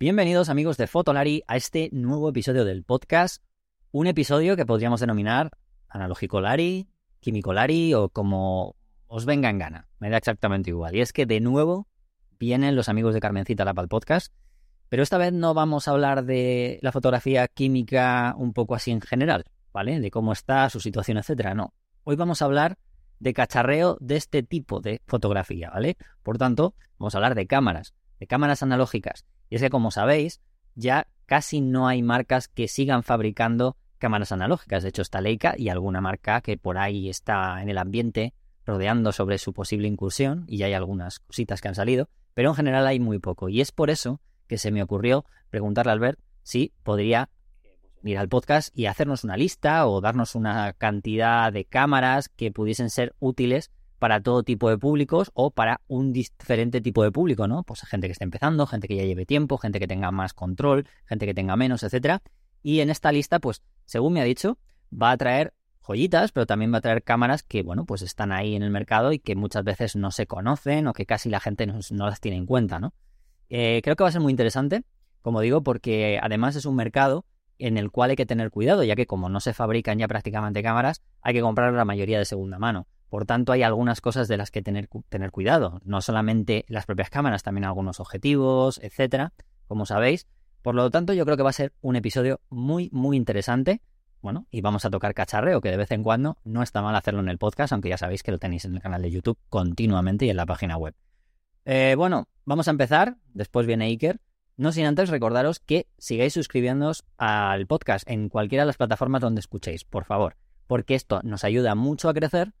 Bienvenidos amigos de Fotolari a este nuevo episodio del podcast, un episodio que podríamos denominar analógico Lari, químico Lari o como os venga en gana, me da exactamente igual. Y es que de nuevo vienen los amigos de Carmencita Lapa al podcast, pero esta vez no vamos a hablar de la fotografía química un poco así en general, ¿vale? De cómo está, su situación, etcétera, no. Hoy vamos a hablar de cacharreo de este tipo de fotografía, ¿vale? Por tanto, vamos a hablar de cámaras, de cámaras analógicas y es que, como sabéis, ya casi no hay marcas que sigan fabricando cámaras analógicas. De hecho, está Leica y alguna marca que por ahí está en el ambiente rodeando sobre su posible incursión y ya hay algunas cositas que han salido, pero en general hay muy poco. Y es por eso que se me ocurrió preguntarle a Albert si podría ir al podcast y hacernos una lista o darnos una cantidad de cámaras que pudiesen ser útiles para todo tipo de públicos o para un diferente tipo de público, ¿no? Pues gente que esté empezando, gente que ya lleve tiempo, gente que tenga más control, gente que tenga menos, etcétera. Y en esta lista, pues, según me ha dicho, va a traer joyitas, pero también va a traer cámaras que, bueno, pues están ahí en el mercado y que muchas veces no se conocen o que casi la gente no, las tiene en cuenta, ¿no? Eh, creo que va a ser muy interesante, como digo, porque además es un mercado en el cual hay que tener cuidado, ya que como no se fabrican ya prácticamente cámaras, hay que comprar la mayoría de segunda mano. Por tanto, hay algunas cosas de las que tener, tener cuidado. No solamente las propias cámaras, también algunos objetivos, etcétera, como sabéis. Por lo tanto, yo creo que va a ser un episodio muy, muy interesante. Bueno, y vamos a tocar cacharreo, que de vez en cuando no está mal hacerlo en el podcast, aunque ya sabéis que lo tenéis en el canal de YouTube continuamente y en la página web. Eh, bueno, vamos a empezar. Después viene Iker. No sin antes recordaros que sigáis suscribiéndoos al podcast en cualquiera de las plataformas donde escuchéis, por favor, porque esto nos ayuda mucho a crecer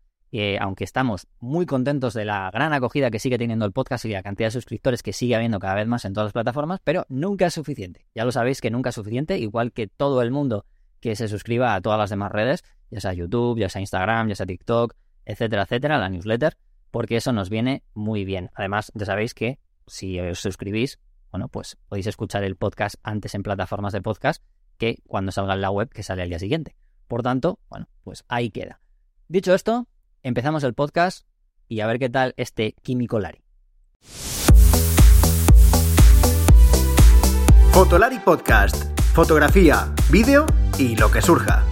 aunque estamos muy contentos de la gran acogida que sigue teniendo el podcast y la cantidad de suscriptores que sigue habiendo cada vez más en todas las plataformas, pero nunca es suficiente. Ya lo sabéis que nunca es suficiente, igual que todo el mundo que se suscriba a todas las demás redes, ya sea YouTube, ya sea Instagram, ya sea TikTok, etcétera, etcétera, la newsletter, porque eso nos viene muy bien. Además, ya sabéis que si os suscribís, bueno, pues podéis escuchar el podcast antes en plataformas de podcast que cuando salga en la web que sale al día siguiente. Por tanto, bueno, pues ahí queda. Dicho esto, empezamos el podcast y a ver qué tal este Químico Lari. Fotolari Podcast. Fotografía, vídeo y lo que surja.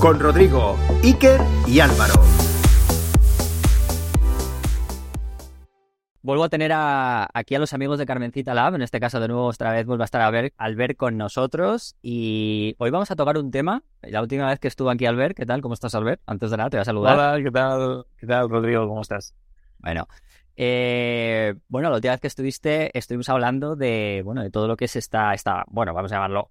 Con Rodrigo, Iker y Álvaro. Vuelvo a tener aquí a los amigos de Carmencita Lab, en este caso de nuevo otra vez vuelve a estar Albert con nosotros y hoy vamos a tocar un tema, la última vez que estuvo aquí Albert, ¿qué tal? ¿Cómo estás Albert? Antes de nada te voy a saludar. Hola, ¿qué tal? ¿Qué tal Rodrigo? ¿Cómo estás? Bueno, eh, bueno, la última vez que estuviste estuvimos hablando de, bueno, de todo lo que es esta, esta, bueno, vamos a llamarlo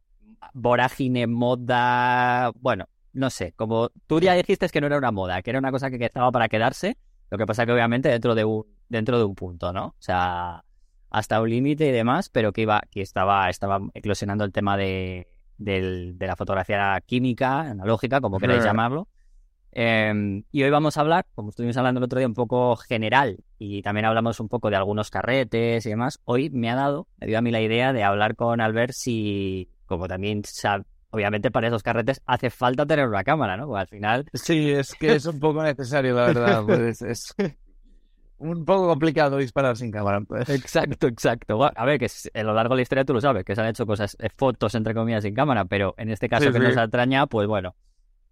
vorágine, moda, bueno, no sé, como tú ya dijiste que no era una moda, que era una cosa que estaba para quedarse, lo que pasa que obviamente dentro de un dentro de un punto, ¿no? O sea, hasta un límite y demás, pero que iba, que estaba, estaba eclosionando el tema de, de la fotografía química, analógica, como queráis llamarlo. Em, y hoy vamos a hablar, como estuvimos hablando el otro día, un poco general y también hablamos un poco de algunos carretes y demás. Hoy me ha dado, me dio a mí la idea de hablar con Albert si, como también obviamente para esos carretes hace falta tener una cámara, ¿no? al final... Sí, es que es un poco necesario, la verdad. Pues es, un poco complicado disparar sin cámara. Pues. Exacto, exacto. a ver, que a lo largo de la historia tú lo sabes, que se han hecho cosas, eh, fotos entre comillas sin cámara, pero en este caso que nos atraña, pues bueno.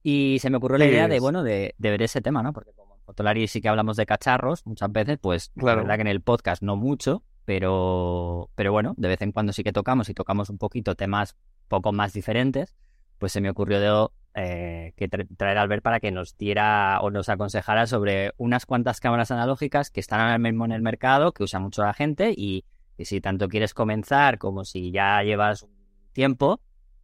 Y se me ocurrió la idea de, bueno, de, ver ese tema, ¿no? Porque como en Fotolari sí que hablamos de cacharros muchas veces, pues la verdad que en el podcast no mucho, pero, pero bueno, de vez en cuando sí que tocamos y tocamos un poquito temas poco más diferentes, pues se me ocurrió de eh, que traer a Albert para que nos diera o nos aconsejara sobre unas cuantas cámaras analógicas que están ahora mismo en el mercado, que usa mucho la gente y, si tanto quieres comenzar como si ya llevas un tiempo,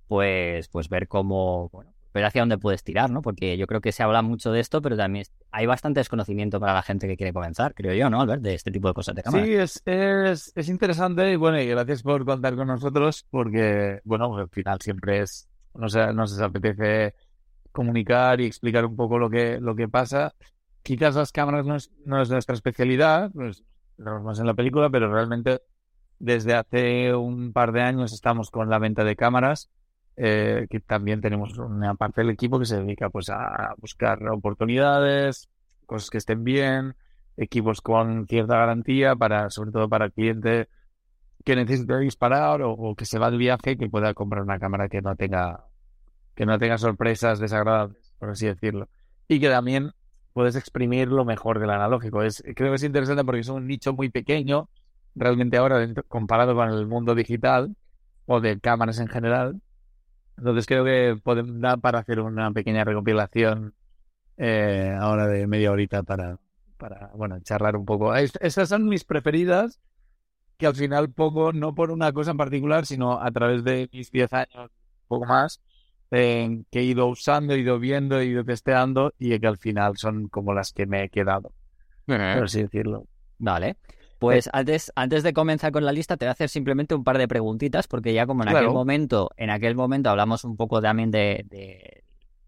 pues, pues ver cómo, bueno, ver hacia dónde puedes tirar, ¿no? Porque yo creo que se habla mucho de esto, pero también hay bastante desconocimiento para la gente que quiere comenzar, creo yo, ¿no, Albert? De este tipo de cosas de cámara. Sí, es, es, es interesante y bueno, y gracias por contar con nosotros porque, bueno, al final siempre es nos, nos apetece comunicar y explicar un poco lo que, lo que pasa. Quizás las cámaras no es, no es nuestra especialidad, pues más en la película, pero realmente desde hace un par de años estamos con la venta de cámaras, eh, que también tenemos una parte del equipo que se dedica pues a buscar oportunidades, cosas que estén bien, equipos con cierta garantía para, sobre todo para el cliente que necesite disparar o, que se va de viaje que pueda comprar una cámara que no tenga que no tenga sorpresas desagradables, por así decirlo. Y que también puedes exprimir lo mejor del analógico. Es, creo que es interesante porque es un nicho muy pequeño, realmente ahora comparado con el mundo digital o de cámaras en general. Entonces creo que podemos dar para hacer una pequeña recopilación eh, ahora de media horita para, para, bueno, charlar un poco. esas son mis preferidas, que al final poco, no por una cosa en particular, sino a través de mis 10 años, un poco más, que he ido usando, he ido viendo, he ido testeando y que al final son como las que me he quedado, por así decirlo. Vale. Pues antes, antes de comenzar con la lista, te voy a hacer simplemente un par de preguntitas, porque ya como en aquel momento, en aquel momento hablamos un poco también de, de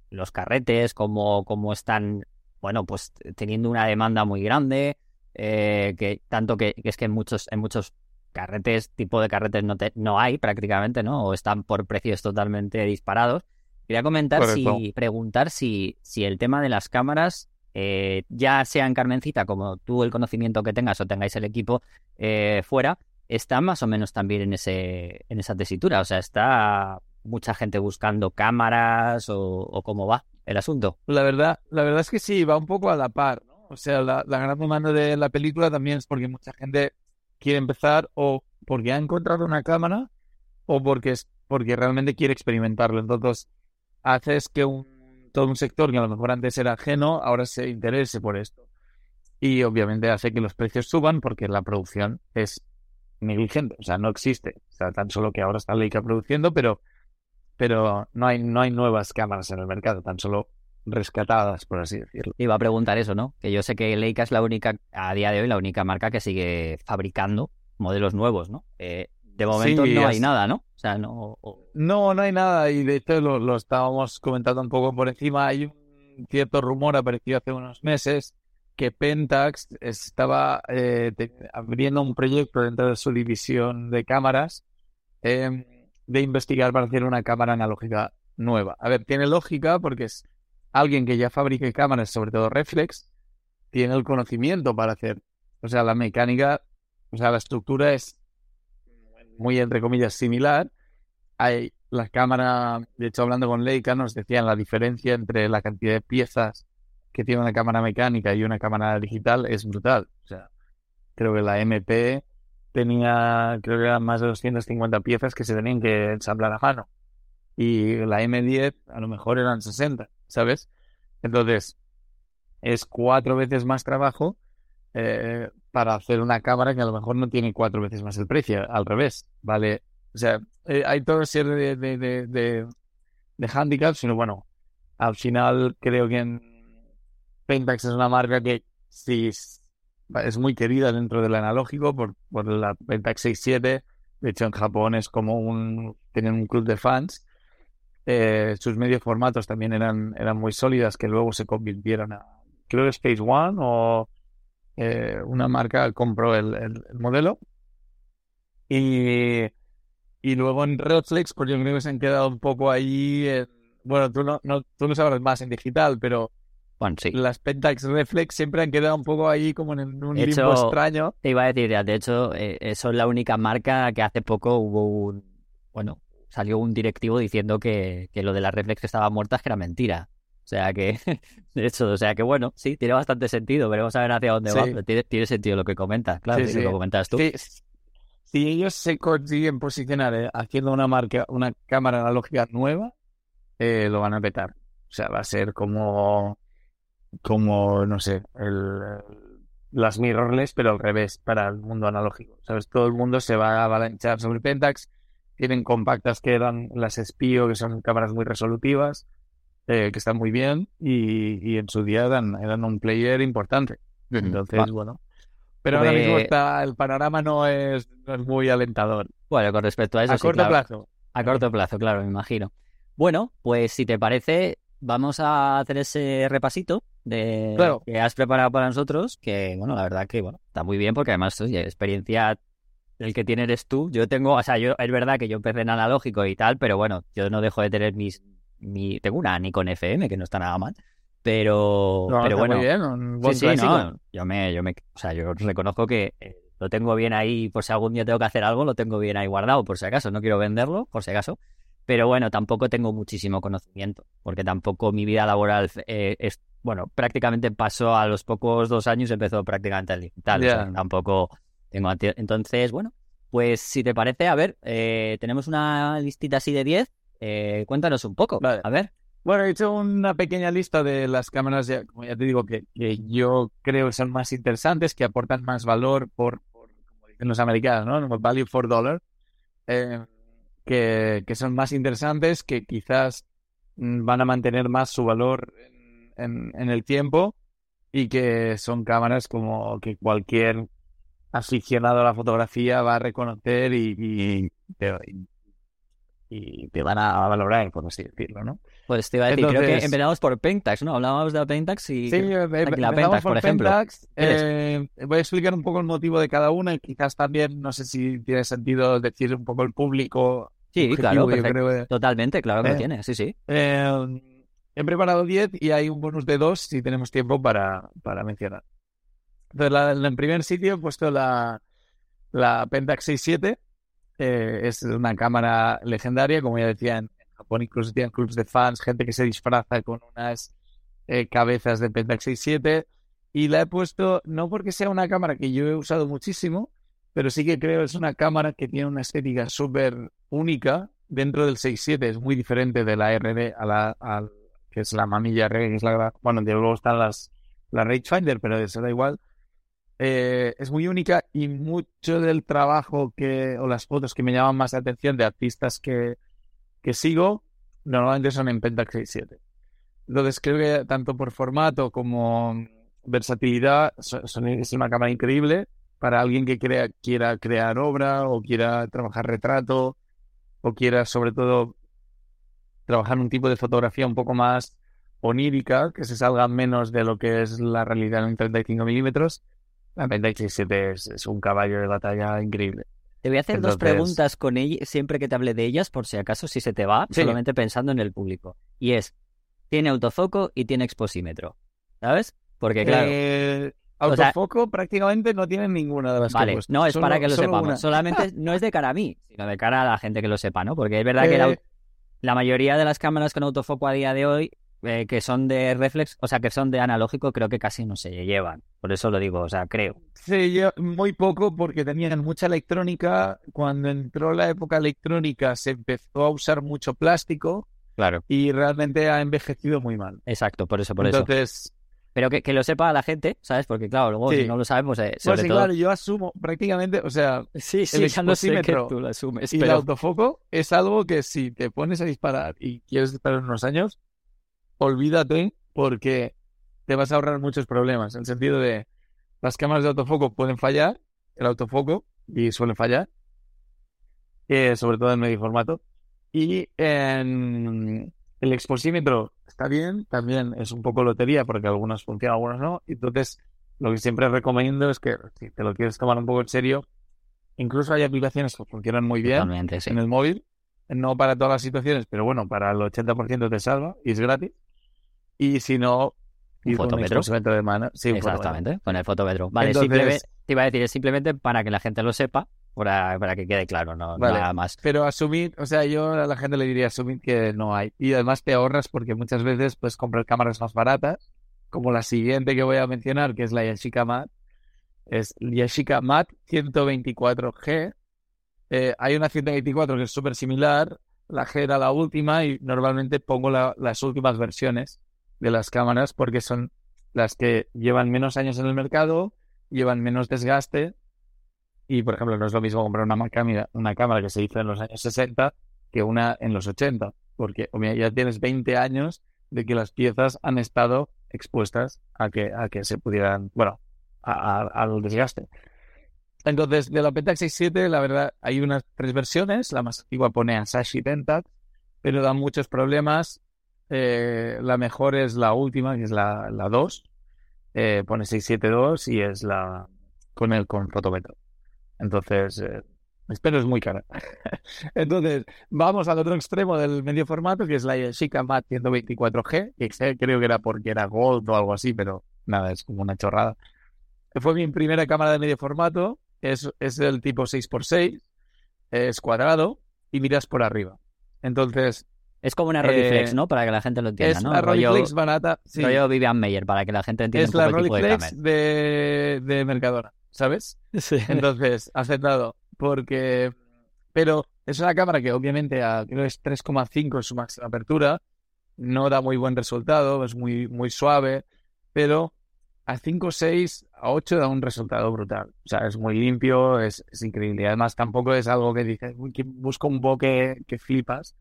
los carretes, cómo, cómo están, bueno, pues teniendo una demanda muy grande, eh, que tanto que, es que en muchos, en muchos carretes, tipo de carretes no, no hay prácticamente, ¿no? O están por precios totalmente disparados. Quería comentar si, preguntar si, si el tema de las cámaras eh, ya sea en Carmencita, como tú el conocimiento que tengas o tengáis el equipo eh, fuera, está más o menos también en, ese, en esa tesitura. O sea, está mucha gente buscando cámaras o, cómo va el asunto. La verdad, la verdad es que sí, va un poco a la par. O sea, la, gran demanda de la película también es porque mucha gente quiere empezar o porque ha encontrado una cámara o porque, es, porque realmente quiere experimentarlo. Entonces, haces que un todo un sector que a lo mejor antes era ajeno, ahora se interese por esto. Y obviamente hace que los precios suban porque la producción es negligente, o sea, no existe. O sea, tan solo que ahora está Leica produciendo, pero, pero no, hay, no hay nuevas cámaras en el mercado, tan solo rescatadas, por así decirlo. Iba a preguntar eso, ¿no? Que yo sé que Leica es la única, a día de hoy, la única marca que sigue fabricando modelos nuevos, ¿no? Eh, de momento no hay nada, ¿no? O sea, no... No, no hay nada y de hecho lo, estábamos comentando un poco por encima. Hay un cierto rumor apareció hace unos meses que Pentax estaba eh, abriendo un proyecto dentro de su división de cámaras em, de investigar para hacer una cámara analógica nueva. A ver, tiene lógica porque es alguien que ya fabrique cámaras, sobre todo reflex, tiene el conocimiento para hacer. O sea, la mecánica, o sea, la estructura es muy entre comillas similar. Hay la cámara, de hecho hablando con Leica nos decían la diferencia entre la cantidad de piezas que tiene una cámara mecánica y una cámara digital es brutal. O sea, creo que la MP tenía, creo que eran más de 250 piezas que se tenían que ensamblar a mano. Y la M10 a lo mejor eran 60, ¿sabes? Entonces, es cuatro veces más trabajo eh, para hacer una cámara que a lo mejor no tiene cuatro veces más el precio, al revés, ¿vale? O sea, eh, hay una serie de, de, de, handicaps, sino bueno, al final creo que en Pentax es una marca que sí es muy querida dentro del analógico por, por la Pentax 67, de hecho en Japón es como un, tienen un club de fans. Eh, sus medios formatos también eran, eran muy sólidas que luego se convirtieron a, creo que Space One o eh, una marca compró el, modelo y, y luego en Reflex, pues yo creo que se han quedado un poco ahí. bueno, tú no, no, tú no sabes más en digital, pero bueno, sí. las Pentax Reflex siempre han quedado un poco ahí como en un limbo extraño. Te iba a decir, de hecho, eh, eso es la única marca que hace poco hubo un. Bueno, salió un directivo diciendo que, que lo de las Reflex estaba muertas, que era mentira. O sea que, de hecho, o sea que bueno, sí, tiene bastante sentido. Veremos a ver hacia dónde va. tiene, sentido lo que comentas, claro, sí, lo comentas tú. Si ellos se consiguen posicionar eh, haciendo una marca, una cámara analógica nueva, eh, lo van a petar. O sea, va a ser como, como, no sé, el, las mirrorless, pero al revés, para el mundo analógico. ¿Sabes? Todo el mundo se va a avalanchar sobre Pentax. Tienen compactas que eran las Spio, que son cámaras muy resolutivas eh, que están muy bien y, en su día eran, eran un player importante. Entonces, bueno. Pero ahora mismo pues está, el panorama no es, muy alentador. Bueno, con respecto a eso. A corto plazo. A corto plazo, claro, me imagino. Bueno, pues si te parece, vamos a hacer ese repasito de que has preparado para nosotros, que bueno, la verdad que bueno, está muy bien porque además oye, experiencia el que tiene eres tú. Yo tengo, o sea, yo es verdad que yo empecé en analógico y tal, pero bueno, yo no dejo de tener mis tengo una Nikon FM, que no está nada mal. Pero, No, pero bueno, muy bien, un sí, buen sí, clásico. no, yo me, yo me, o sea, yo reconozco que eh, lo tengo bien ahí, por si algún día tengo que hacer algo, lo tengo bien ahí guardado, por si acaso, no quiero venderlo, por si acaso, pero bueno, tampoco tengo muchísimo conocimiento, porque tampoco mi vida laboral eh, es, bueno, prácticamente pasó a los pocos dos años, empezó prácticamente el digital, o sea, tampoco tengo, entonces, bueno, pues si te parece, a ver, eh, tenemos una listita así de 10, eh, cuéntanos un poco, Vale. a ver, Bueno, he hecho una pequeña lista de las cámaras, ya, como ya te digo, que, que yo creo que son más interesantes, que aportan más valor por, por como dicen los americanos, ¿no? Value for dollar, eh, que, que son más interesantes, que quizás mm, van a mantener más su valor en, en- en el tiempo y que son cámaras como que cualquier aficionado a la fotografía va a reconocer y, y te, y te van a valorar, por así decirlo, ¿no? pues te iba a decir, creo que empezamos por Pentax, ¿no? Hablábamos de la Pentax y... Sí, eh, la Pentax, por ejemplo. Pentax. Eh, voy a explicar un poco el motivo de cada una y quizás también, no sé si tiene sentido decir un poco el público. Sí, objetivo, claro, yo perfecto. creo que- Totalmente, claro que lo Eh. tiene, sí, sí. Eh, he preparado 10 y hay un bonus de 2 si tenemos tiempo para, para mencionar. Entonces, la- en primer sitio he puesto la, la Pentax 67. Eh, es una cámara legendaria, como ya decía, en, Japón incluso tienen clubs de fans, gente que se disfraza con unas eh, cabezas de Pentax 67. Y la he puesto no porque sea una cámara que yo he usado muchísimo, pero sí que creo que es una cámara que tiene una estética súper única dentro del 6.7. Es muy diferente de la RD a la que es la mamilla RD, que es la bueno, luego están las la Rangefinder, pero eso da igual. Eh, es muy única y mucho del trabajo que o las fotos que me llaman más la atención de artistas que, que sigo normalmente son en Pentax 6.7. Entonces creo que tanto por formato como versatilidad es una cámara increíble para alguien que crea, quiera crear obra o quiera trabajar retrato o quiera sobre todo trabajar un tipo de fotografía un poco más onírica, que se salga menos de lo que es la realidad en 35 milímetros. La Pentax 67 es, es un caballo de batalla increíble. Te voy a hacer dos preguntas con ella, siempre que te hable de ellas, por si acaso si se te va, Sí. solamente pensando en el público. Y es, tiene autofoco y tiene exposímetro. ¿Sabes? Porque claro, Eh, O sea- autofoco prácticamente no tienen ninguna de las vale, no es Solo- para que lo sepamos. una. Solamente no es de cara a mí, sino de cara a la gente que lo sepa, ¿no? Porque es verdad que la, Eh, la mayoría de las cámaras con autofoco a día de hoy, eh, que son de reflex, o sea, que son de analógico, creo que casi no se llevan. Por eso lo digo, o sea, creo. Sí, yo muy poco porque tenían mucha electrónica. Cuando entró la época electrónica se empezó a usar mucho plástico Claro. y realmente ha envejecido muy mal. Exacto, por eso, por eso. Entonces, Pero que, que lo sepa la gente, ¿sabes? Porque claro, luego Sí. si no lo sabemos, eh, pues sobre sí, todo... claro, yo asumo prácticamente, o sea, Sí, sí, ya lo sé que tú lo asumes, y el pero... autofoco es algo que si te pones a disparar y quieres disparar unos años, olvídate porque te vas a ahorrar muchos problemas. En el sentido de las cámaras de autofoco pueden fallar, el autofoco, y suelen fallar, eh, sobre todo en medio formato. Y en el exposímetro está bien, también es un poco lotería porque algunos funcionan, algunos no. Entonces, lo que siempre recomiendo es que si te lo quieres tomar un poco en serio, incluso hay aplicaciones que funcionan muy bien sí. en el móvil, no para todas las situaciones, pero bueno, para el 80% te salva y es gratis. Y si no, Un fotómetro. de mano. Sí, un fotómetro. Exactamente, con el fotómetro. Vale, Entonces- simplemente, te iba a decir, es simplemente para que la gente lo sepa, para, para que quede claro, no Vale. nada más. Pero asumir, o sea, yo a la gente le diría asumir que no hay. Y además te ahorras porque muchas veces puedes comprar cámaras más baratas, como la siguiente que voy a mencionar, que es la Yashica Mat. Es Yashica Mat 124G. Eh, hay una 124 que es súper similar. La G era la última y normalmente pongo la- las últimas versiones de las cámaras porque son las que llevan menos años en el mercado, llevan menos desgaste y, por ejemplo, no es lo mismo comprar una cámara, una cámara que se hizo en los años 60 que una en los 80, porque ya tienes 20 años de que las piezas han estado expuestas a que, a que se pudieran, bueno, a- al desgaste. Entonces, de la Pentax 67, la verdad, hay unas tres versiones. La más antigua pone Asahi Pentax, pero da muchos problemas. Eh, la mejor es la última, que es la, la 2. Eh, pone 672 y es la con el con fotómetro. Entonces, eh, Espero es muy cara. Entonces, vamos al otro extremo del medio formato, que es la Yashica Mat 124G, que creo que era porque era Gold o algo así, pero nada, es como una chorrada. Fue mi primera cámara de medio formato, es, es del tipo 6x6, es cuadrado y miras por arriba. Entonces... Es como una Rolleiflex, eh, ¿no? Para que la gente lo entienda, es ¿no? la Rolleiflex barata. Sí. rollo Vivian Meyer, para que la gente entienda es un la poco el tipo de Rolleiflex cámara. de, de Mercadona, ¿sabes? Sí. Entonces, aceptado. Porque. Pero es una cámara que obviamente a, creo que es 3,5 en su máxima apertura. No da muy buen resultado, es muy, muy suave. Pero a 5, 6, a 8 da un resultado brutal. O sea, es muy limpio, es, es increíble. Y además tampoco es algo que dices, "Uy, que busco un bokeh que flipas.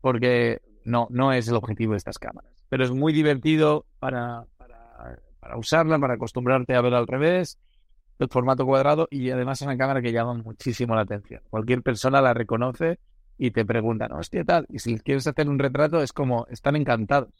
Porque no, no es el objetivo de estas cámaras. Pero es muy divertido para, para, para usarla, para acostumbrarte a ver al revés el formato cuadrado y además es una cámara que llama muchísimo la atención. Cualquier persona la reconoce y te preguntan, hostia, tal. Y si quieres hacer un retrato es como, están encantados.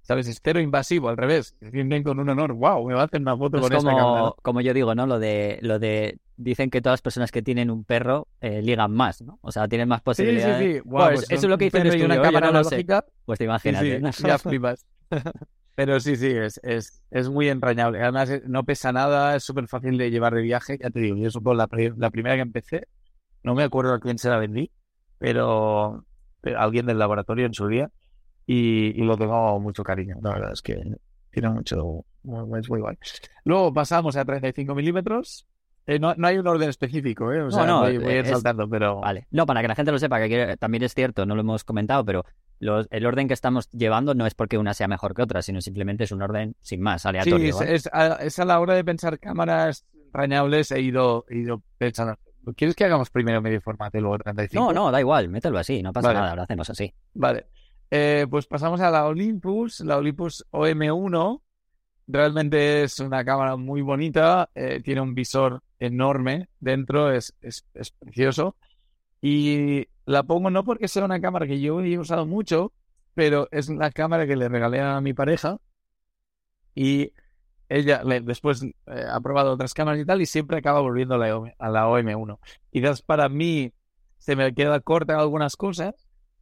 ¿Sabes? Es cero invasivo, al revés. Se sienten con un honor. ¡Wow! Me va a hacer una foto con esta cámara. como yo digo, ¿no? Lo de, lo de dicen que todas las personas que tienen un perro eh, ligan más, ¿no? O sea, tienen más Sí, sí, posibilidades. sí. Guau, Pues pues eso es lo que un dice el perro y una cámara no analógica. Pues te Sí, imagínate. sí, ya flipas. Pero sí, sí, es, es, es muy entrañable. Además, eh, no pesa nada, es súper fácil de llevar de viaje. Ya te digo, yo supongo la, la primera que empecé, no me acuerdo a quién se la vendí, pero, pero alguien del laboratorio en su día. Y, y lo tengo mucho cariño. La verdad es que tiene mucho, es muy guay. Luego pasamos a 35 milímetros. Eh, no, no hay un orden específico, ¿eh? O sea, no, voy, voy a ir es- saltando, pero. Vale. No, para que la gente lo sepa, que también es cierto, no lo hemos comentado, pero los- el orden que estamos llevando no es porque una sea mejor que otra, sino simplemente es un orden sin más, Sí, aleatorio. es, ¿vale? es a, es a la hora de pensar cámaras entrañables he ido, he ido pensando. ¿Quieres que hagamos primero medio formato y luego 35? No, no, da igual, mételo así, no pasa Vale. nada, lo hacemos así. Vale. Eh, pues pasamos a la Olympus, la Olympus OM1. Realmente es una cámara muy bonita, eh, tiene un visor enorme dentro, es, es, precioso. Y la pongo no porque sea una cámara que yo he usado mucho, pero es la cámara que le regalé a mi pareja. Y ella después eh, ha probado otras cámaras y tal, y siempre acaba volviendo a la, a la OM1. Quizás para mí se me queda corta algunas cosas,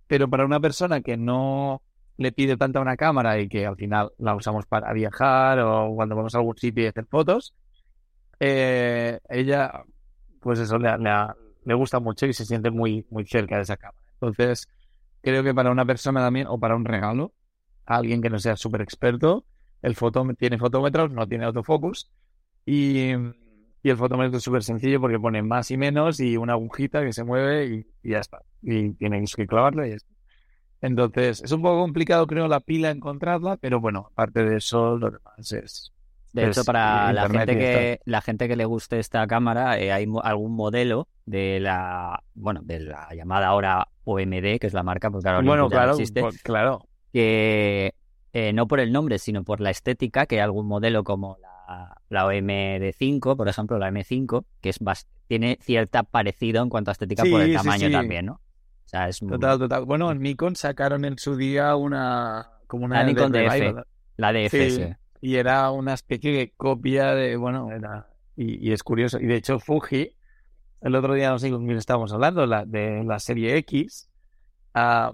pero para una persona que no le pide tanta una cámara y que al final la usamos para viajar o cuando vamos a algún sitio y hacer fotos, eh, ella, pues eso, le, le- le gusta mucho y se siente muy, muy cerca de esa cámara. Entonces, creo que para una persona también, o para un regalo, a alguien que no sea súper experto, el fotómetro tiene fotómetros, no tiene autofocus, y, y el fotómetro es súper sencillo porque pone más y menos y una agujita que se mueve y, ya está. Y tienes que clavarla y ya está. Entonces, es un poco complicado, creo, la pila encontrarla, pero bueno, aparte de eso, lo demás es. De hecho, para la internet gente que la gente que le guste esta cámara, eh, hay algún modelo de la bueno de la llamada ahora OMD, que es la marca, porque ahora Bueno, no claro, existe, pues, claro. que eh, no por el nombre, sino por la estética, que hay algún modelo como la, la OMD5, por ejemplo, la M5, que es tiene cierta parecido en cuanto a estética por el tamaño sí. también, ¿no? O sea, es muy- Total, total. Bueno, en Nikon sacaron en su día una. como una La Nikon DF. la DF. Y era una especie de copia de. Bueno, era. Y, y es curioso. Y de hecho, Fuji, el otro día no sé con quién estábamos hablando, la, de la serie X, ah,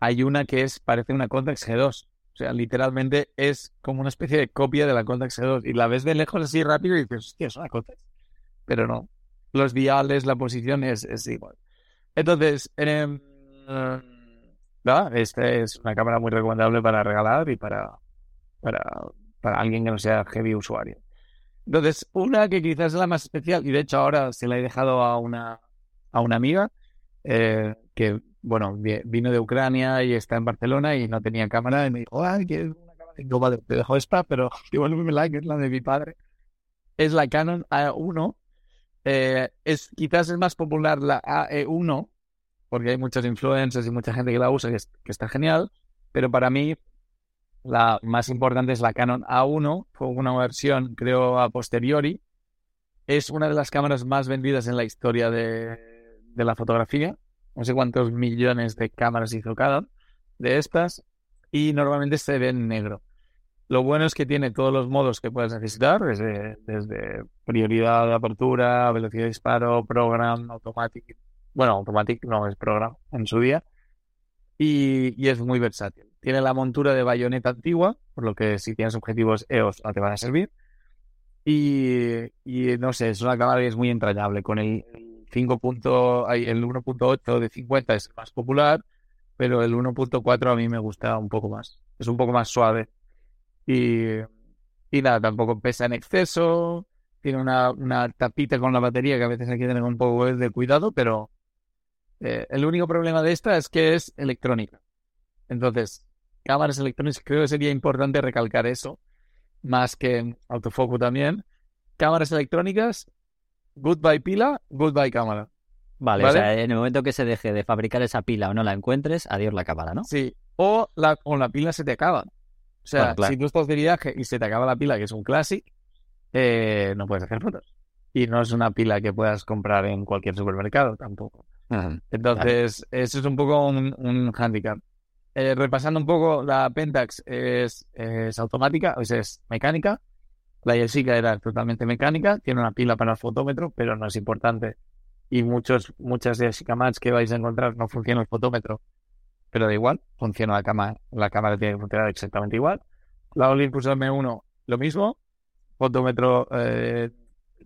hay una que es, parece una Contax G2. O sea, literalmente es como una especie de copia de la Contax G2. Y la ves de lejos así rápido y dices, hostia, es una Contax. Pero no. Los diales, la posición es, es igual. Entonces, nada, esta es una cámara muy recomendable para regalar y para, para, para alguien que no sea heavy usuario. Entonces, una que quizás es la más especial, y de hecho ahora se la he dejado a una, a una amiga, eh, que, bueno, vi- vino de Ucrania y está en Barcelona y no tenía cámara, y me dijo, ay, ¿quieres una cámara? Y vale, te dejo esta, pero devuélvemela, que es la de mi padre. Es la Canon A1. Eh, es, quizás es más popular la AE1, porque hay muchos influencers y mucha gente que la usa, que, es- que está genial, pero para mí la más importante es la Canon A1, fue una versión, creo, a posteriori. Es una de las cámaras más vendidas en la historia de, de la fotografía. No sé cuántos millones de cámaras hizo cada de estas. Y normalmente se ve en negro. Lo bueno es que tiene todos los modos que puedes necesitar, desde, desde prioridad de apertura, velocidad de disparo, program, automatic. Bueno, automatic no es program en su día. Y, es muy versátil. Tiene la montura de bayoneta antigua, por lo que si tienes objetivos EOS no te van a servir. Y, no sé, es una cámara que es muy entrañable. Con el 5. el 1.8 de 50 es el más popular, pero el 1.4 a mí me gusta un poco más. Es un poco más suave. Y, y nada, tampoco pesa en exceso. Tiene una, una tapita con la batería que a veces hay que tener un poco de cuidado, pero eh, el único problema de esta es que es electrónica. Entonces, cámaras electrónicas, creo que sería importante recalcar eso, más que autofoco también. Cámaras electrónicas, goodbye pila, goodbye cámara. Vale, o sea, en el momento que se deje de fabricar esa pila o no la encuentres, adiós la cámara, ¿no? Sí, o la, o la pila se te acaba. O sea, si tú estás de viaje y se te acaba la pila, que es un Classic, eh, no puedes hacer fotos. Y no es una pila que puedas comprar en cualquier supermercado tampoco. Entonces, eso es un poco un, un handicap. Eh, repasando un poco, la Pentax es, es automática, es mecánica. La Jessica era totalmente mecánica, tiene una pila para el fotómetro, pero no es importante. Y muchos, muchas Jessica Match que vais a encontrar no funciona el fotómetro, pero da igual, funciona la cámara, la cámara tiene que funcionar exactamente igual. La Olympus M1, lo mismo, fotómetro eh,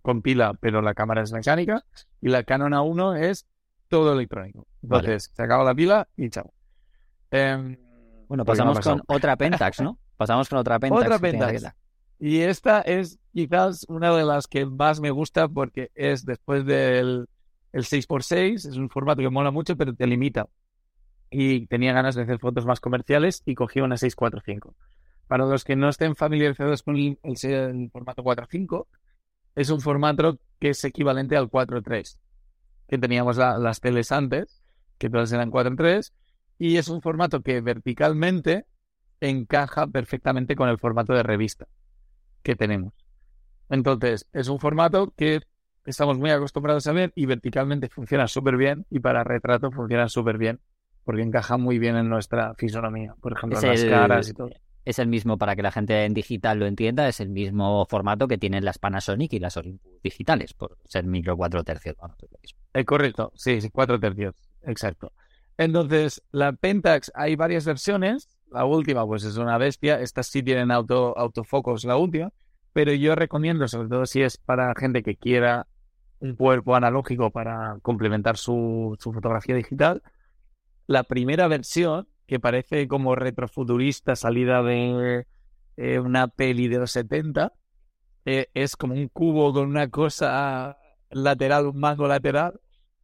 con pila, pero la cámara es mecánica. Y la Canon A1 es todo electrónico. Entonces, se acaba la pila y chao. Em, bueno, pasamos con otra Pentax, ¿no? Pasamos con otra Pentax. Otra Pentax. Y esta es quizás una de las que más me gusta porque es después del el 6x6, es un formato que mola mucho, pero te limita. Y tenía ganas de hacer fotos más comerciales y cogí una 645. Para los que no estén familiarizados con el, el, formato 4.5, es un formato que es equivalente al 4.3, que teníamos las teles antes, que todas eran 4.3, y es un formato que verticalmente encaja perfectamente con el formato de revista que tenemos. Entonces, es un formato que estamos muy acostumbrados a ver y verticalmente funciona súper bien y para retrato funciona súper bien porque encaja muy bien en nuestra fisonomía, por ejemplo, las caras y todo. Es el mismo, para que la gente en digital lo entienda, es el mismo formato que tienen las Panasonic y las Olympus digitales, por ser micro 4 tercios. es correcto, sí, sí, 4 tercios, exacto. Entonces, la Pentax hay varias versiones. La última, pues es una bestia. Estas sí tienen auto, autofocos, la última. Pero yo recomiendo, sobre todo si es para gente que quiera un cuerpo analógico para complementar su, fotografía digital, la primera versión, que parece como retrofuturista, salida de eh, una peli de los 70, eh, es como un cubo con una cosa lateral, un mango lateral.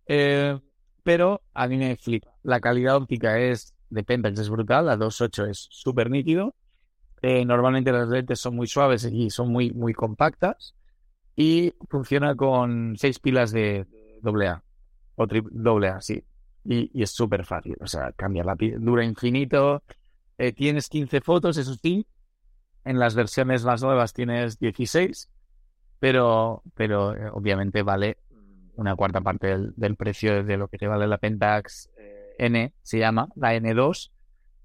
Eh, pero a mí me flipa. La calidad óptica es de Pentax es brutal, la 2.8 es súper nítido. Normalmente las lentes son muy suaves y son muy, muy compactas. Y funciona con seis pilas de AA o triple sí. Y, es súper fácil, o sea, cambia la pila, dura infinito. Eh, tienes 15 fotos, eso sí. En las versiones más nuevas tienes 16, pero, pero eh, obviamente vale una cuarta parte del, precio de lo que te vale la Pentax eh, N, se llama, la N2,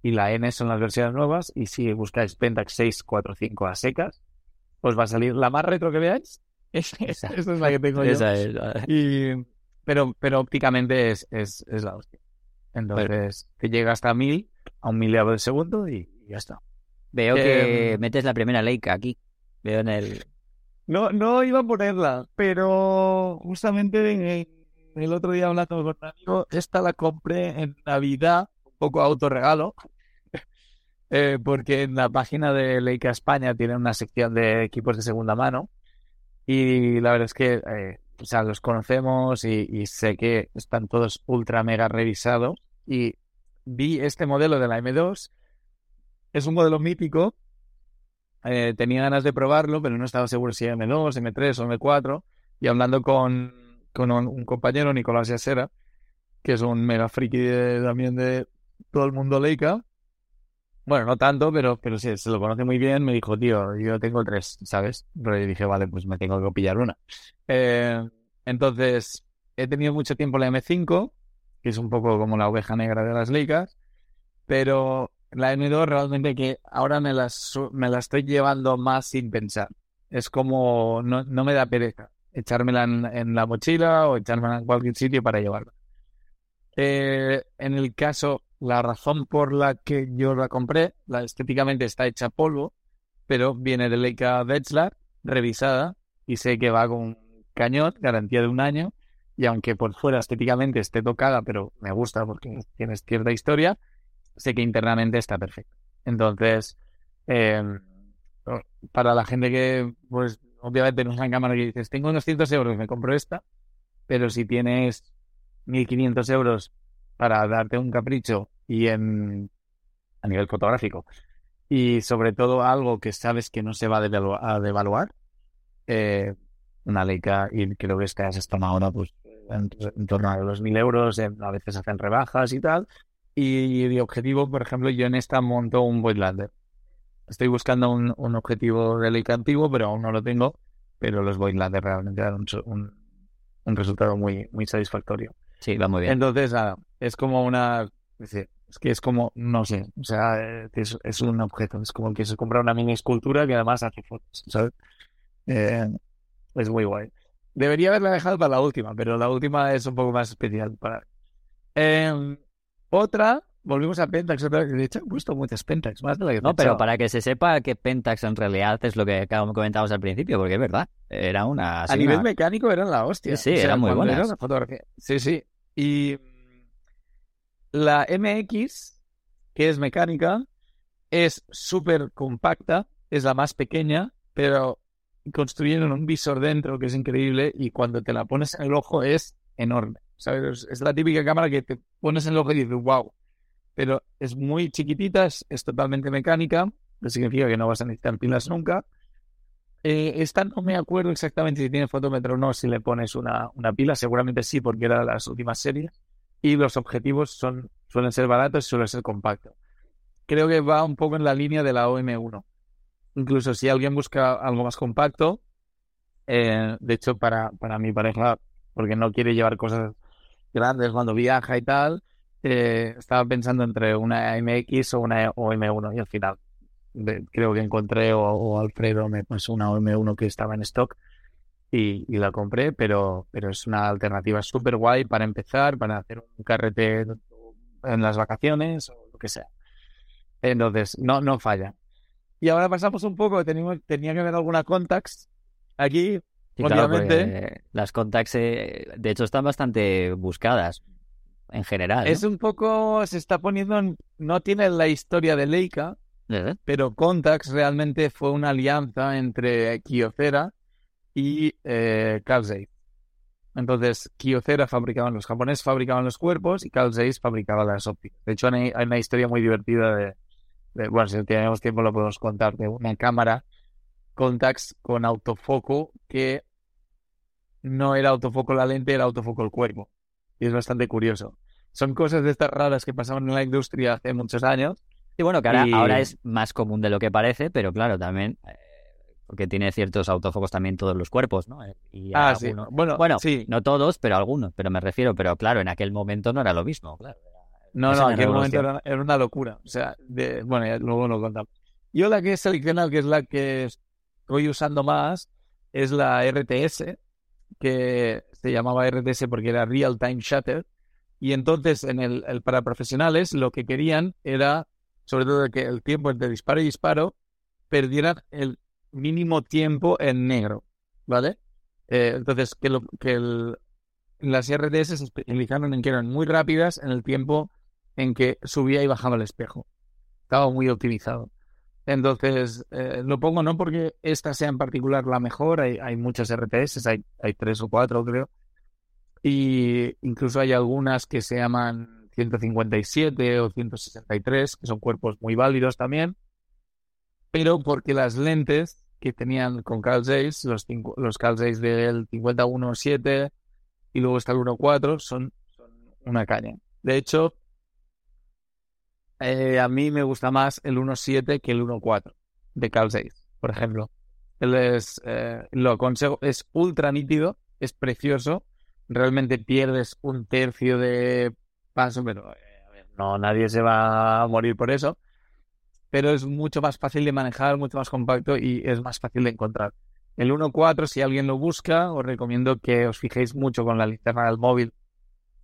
y la N son las versiones nuevas, y si buscáis Pentax 645 a secas, os va a salir la más retro que veáis. Esa, es la que tengo yo. Y, pero, pero ópticamente es, es, es la hostia. Entonces, te llega hasta mil, a un miliavo de segundo y, ya está. Veo que em, metes la primera Leica aquí. Veo en el, no, no iba a ponerla, pero justamente el otro día hablando con un amigo, esta la compré en Navidad, un poco autorregalo, eh, porque en la página de Leica España tiene una sección de equipos de segunda mano y la verdad es que, eh, o sea, los conocemos y, sé que están todos ultra mega revisados y vi este modelo de la M2, es un modelo mítico eh, tenía ganas de probarlo, pero no estaba seguro si M2, M3 o M4. Y hablando con, con un, compañero, Nicolás Yasera, que es un mega friki también de todo el mundo Leica. Bueno, no tanto, pero, pero sí, se lo conoce muy bien. Me dijo, tío, yo tengo tres, ¿sabes? Pero yo dije, vale, pues me tengo que pillar una. Eh, entonces, he tenido mucho tiempo la M5, que es un poco como la oveja negra de las Leicas, pero la M2 realmente que ahora me la, me la estoy llevando más sin pensar. Es como, no, no me da pereza echármela en, la mochila o echármela en cualquier sitio para llevarla. Eh, en el caso, la razón por la que yo la compré, la estéticamente está hecha polvo, pero viene de Leica Wetzlar, revisada, y sé que va con cañón, garantía de un año, y aunque por fuera estéticamente esté tocada, pero me gusta porque tiene cierta historia, sé que internamente está perfecto. Entonces, eh, para la gente que, pues, obviamente no es una cámara que dices, tengo unos 100 euros, me compro esta, pero si tienes 1.500 euros para darte un capricho y en a nivel fotográfico y sobre todo algo que sabes que no se va a devaluar, eh, una Leica y creo que es esta ahora pues en, torno a los 1.000 euros, a veces hacen rebajas y tal. Y de objetivo, por ejemplo, yo en esta monto un Voigtlander. Estoy buscando un, un objetivo de Leica antiguo, pero aún no lo tengo. Pero los Voigtlander realmente dan un, un, resultado muy, muy satisfactorio. Sí, va muy bien. Entonces, es como una... Es, que es como, no sé, o sea, es, es, un objeto. Es como que se compra una mini escultura que además hace fotos, ¿sabes? Eh, es muy guay. Debería haberla dejado para la última, pero la última es un poco más especial para... Eh, otra, volvimos a Pentax, de hecho he puesto muchas Pentax, más de la que No, pero para que se sepa que Pentax en realidad es lo que comentábamos al principio, porque es verdad, era una... A nivel mecánico eran la hostia. Sí, sí, eran muy buenas. Sí, sí. Y la MX, que es mecánica, es súper compacta, es la más pequeña, pero construyeron un visor dentro que es increíble y cuando te la pones en el ojo es enorme. ¿sabes? Es la típica cámara que te pones en el ojo y dices, wow. Pero es muy chiquitita, es, totalmente mecánica, que significa que no vas a necesitar pilas nunca. Eh, esta no me acuerdo exactamente si tiene fotómetro o no, si le pones una, una pila, seguramente sí, porque era las últimas series. Y los objetivos son, suelen ser baratos y suelen ser compactos. Creo que va un poco en la línea de la OM1. Incluso si alguien busca algo más compacto, eh, de hecho, para, para mi pareja, porque no quiere llevar cosas grandes cuando viaja y tal, eh, estaba pensando entre una MX o una OM1 y al final creo que encontré o, Alfredo me puso una OM1 que estaba en stock y, la compré, pero, pero es una alternativa súper guay para empezar, para hacer un carrete en las vacaciones o lo que sea. Entonces, no, no falla. Y ahora pasamos un poco, tenía, tenía que ver alguna contacts aquí, obviamente. las contacts, eh, de hecho, están bastante buscadas en general. Es un poco, se está poniendo, no tiene la historia de Leica, pero Contax realmente fue una alianza entre Kyocera y eh, Carl Zeiss. Entonces, Kyocera fabricaban, los japoneses fabricaban los cuerpos y Carl Zeiss fabricaba las ópticas. De hecho, hay, una historia muy divertida de, bueno, si tenemos tiempo lo podemos contar, de una cámara Contax con autofoco que no era autofoco la lente, era autofoco el cuerpo. Y es bastante curioso. Son cosas de estas raras que pasaban en la industria hace muchos años. Y bueno, que ahora, es más común de lo que parece, pero claro, también eh, porque tiene ciertos autofocos también todos los cuerpos, ¿no? Y ah, sí. Bueno, bueno sí. no todos, pero algunos, pero me refiero, pero claro, en aquel momento no era lo mismo, claro. No, no, en aquel momento era, una locura. O sea, de, bueno, ya luego lo contamos. Yo la que he seleccionado, que es la que estoy usando más, es la RTS, que se llamaba RTS porque era Real Time Shutter. Y entonces, en el, para profesionales, lo que querían era, sobre todo, que el tiempo entre disparo y disparo perdiera el mínimo tiempo en negro, ¿vale? Eh, entonces, que, lo, que el, las RTS se especializaron en que eran muy rápidas en el tiempo en que subía y bajaba el espejo. Estaba muy optimizado. Entonces, eh, lo pongo no porque esta sea en particular la mejor, hay, hay muchas RTS, hay, hay tres o cuatro creo, y incluso hay algunas que se llaman 157 o 163, que son cuerpos muy válidos también, pero porque las lentes que tenían con Carl Zeiss, los, los Carl Zeiss del 51.7 y luego está el 1.4, son, son una caña. De hecho, eh, a mí me gusta más el 1.7 que el 1.4 de Carl Zeiss, por ejemplo. Él es, eh, lo aconsejo, es ultra nítido, es precioso. Realmente pierdes un tercio de paso, pero eh, no, nadie se va a morir por eso. pero es mucho más fácil de manejar, mucho más compacto y es más fácil de encontrar. El 1.4, si alguien lo busca, os recomiendo que os fijéis mucho con la linterna del móvil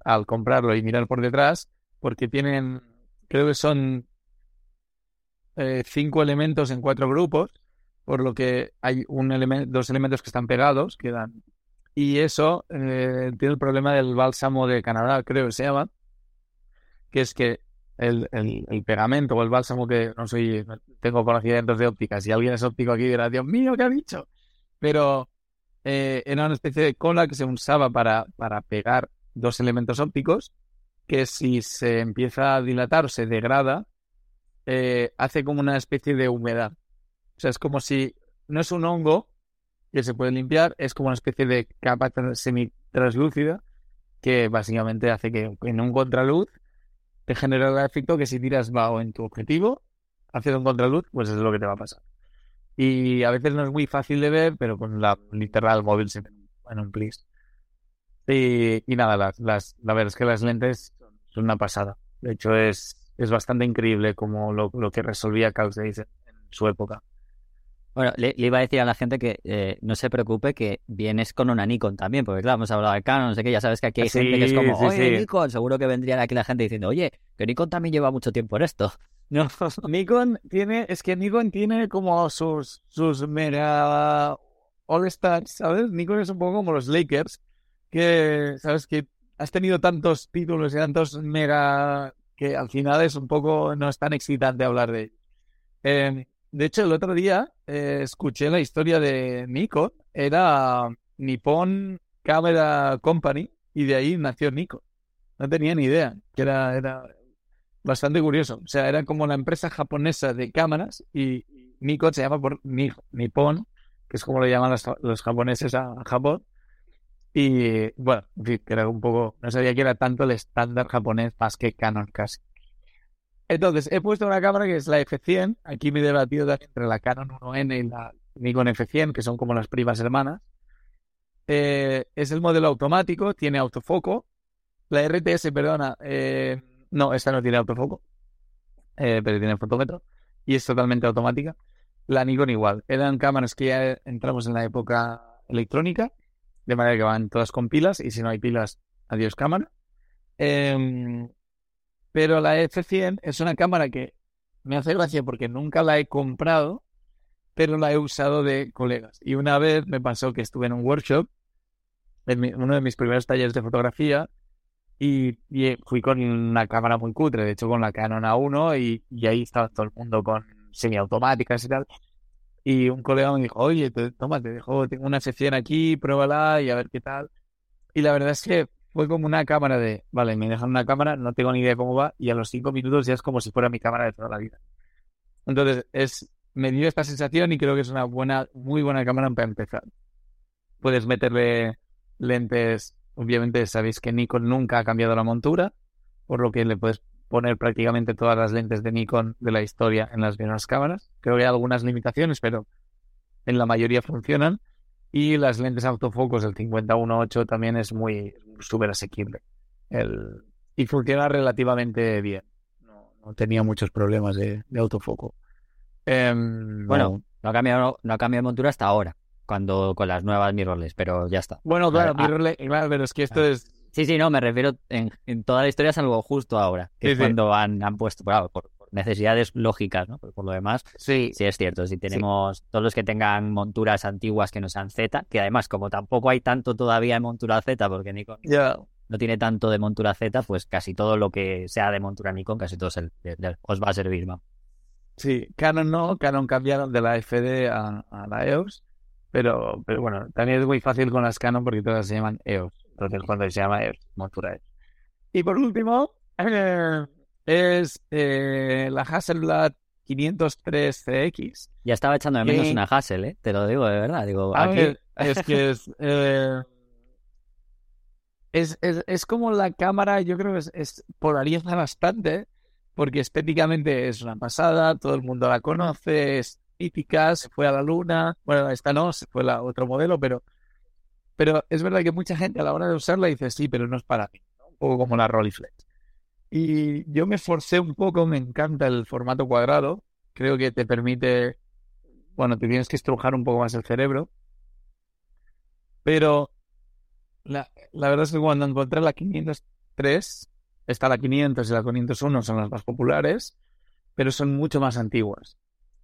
al comprarlo y mirar por detrás, porque tienen, creo que son eh, cinco elementos en cuatro grupos, por lo que hay un elemento, dos elementos que están pegados, quedan. Y eso eh, tiene el problema del bálsamo de Canadá, creo que se llama, que es que el, pegamento o el bálsamo que no soy, tengo conocimientos de óptica, si alguien es óptico aquí dirá, Dios mío, ¿qué ha dicho? Pero eh, era una especie de cola que se usaba para pegar dos elementos ópticos, que si se empieza a dilatar o se degrada, eh, hace como una especie de humedad. O sea, es como si no es un hongo que se puede limpiar, es como una especie de capa semi-translúcida que básicamente hace que en un contraluz te genera el efecto que si tiras bajo en tu objetivo, haces un contraluz, pues es lo que te va a pasar. Y a veces no es muy fácil de ver, pero con la linterna del móvil se ve en un plis. Y, y nada, las, las, la verdad es que las lentes son una pasada. De hecho, es, es bastante increíble como lo, lo que resolvía Carl en su época. Bueno, le, iba a decir a la gente que eh, no se preocupe que vienes con una Nikon también, porque claro, hemos hablado de Canon, no sé qué, ya sabes que aquí hay gente que es como, oye, Nikon, seguro que vendría aquí la gente diciendo, oye, que Nikon también lleva mucho tiempo en esto. No, Nikon tiene, es que Nikon tiene como sus, sus mega all stars, ¿sabes? Nikon es un poco como los Lakers, que, ¿sabes? Que has tenido tantos títulos y tantos mega que al final es un poco, no es tan excitante hablar de ellos. Eh, de hecho, el otro día eh, escuché la historia de Nikon, era Nippon Camera Company, y de ahí nació Nikon. No tenía ni idea, que era, bastante curioso. O sea, era como la empresa japonesa de cámaras y Nikon se llama por Nippon, que es como lo llaman los, japoneses a, Japón. Y bueno, era un poco, no sabía que era tanto el estándar japonés más que Canon casi. Entonces, he puesto una cámara que es la F100. Aquí me he debatido entre la Canon 1N y la Nikon F100, que son como las primas hermanas. Eh, es el modelo automático, tiene autofoco. La RTS, perdona, eh, no, esta no tiene autofoco, eh, pero tiene fotómetro y es totalmente automática. La Nikon igual. Eran cámaras que ya entramos en la época electrónica, de manera que van todas con pilas y si no hay pilas, adiós cámara. Eh, pero la F100 es una cámara que me hace gracia porque nunca la he comprado, pero la he usado de colegas. Y una vez me pasó que estuve en un workshop, en uno de mis primeros talleres de fotografía, y, fui con una cámara muy cutre, de hecho con la Canon A1, y, ahí estaba todo el mundo con semiautomáticas y tal. Y un colega me dijo, oye, toma, te dejo, tengo una F100 aquí, pruébala y a ver qué tal. Y la verdad es que fue como una cámara de, vale, me dejan una cámara, no tengo ni idea cómo va, y a los cinco minutos ya es como si fuera mi cámara de toda la vida. Entonces, es, me dio esta sensación y creo que es una buena, muy buena cámara para empezar. Puedes meterle lentes, obviamente sabéis que Nikon nunca ha cambiado la montura, por lo que le puedes poner prácticamente todas las lentes de Nikon de la historia en las mismas cámaras. Creo que hay algunas limitaciones, pero en la mayoría funcionan. Y las lentes autofocos del 51.8 también es muy súper asequible. El, y funciona relativamente bien. No, tenía muchos problemas de, autofoco. Em, bueno, no ha, cambiado, no ha cambiado de montura hasta ahora, cuando con las nuevas mirrorless, pero ya está. Bueno, claro, ah, mirrorless, claro, pero es que esto ah. es... Sí, sí, no, me refiero en, en toda la historia es algo justo ahora, que es cuando han, han puesto, por, necesidades lógicas, ¿no? por lo demás, sí, sí es cierto. Si tenemos todos los que tengan monturas antiguas que no sean Z, que además, como tampoco hay tanto todavía de montura Z, porque Nikon no tiene tanto de montura Z, pues casi todo lo que sea de montura Nikon, casi todo os va a servir, ¿no? Sí, Canon no, Canon cambiaron de la FD a, la EOS, pero, pero bueno, también es muy fácil con las Canon porque todas se llaman EOS. Entonces, cuando se llama EOS, montura. Y por último, eh, es eh, la Hasselblad 503CX. Ya estaba echando de menos una Hassel, ¿eh? Te lo digo de verdad. Digo, es que es, eh, es, es, es, como la cámara, yo creo que es, es, polariza bastante, porque estéticamente es una pasada, todo el mundo la conoce, es típica, se fue a la luna, bueno, esta no, se fue la otro modelo, pero, pero es verdad que mucha gente a la hora de usarla dice, sí, pero no es para mí, un poco como la Rolleiflex. Y yo me esforcé un poco, me encanta el formato cuadrado, creo que te permite, bueno, te tienes que estrujar un poco más el cerebro, pero la, la verdad es que cuando encontré la 503, está la 500 y la 501 son las más populares, pero son mucho más antiguas.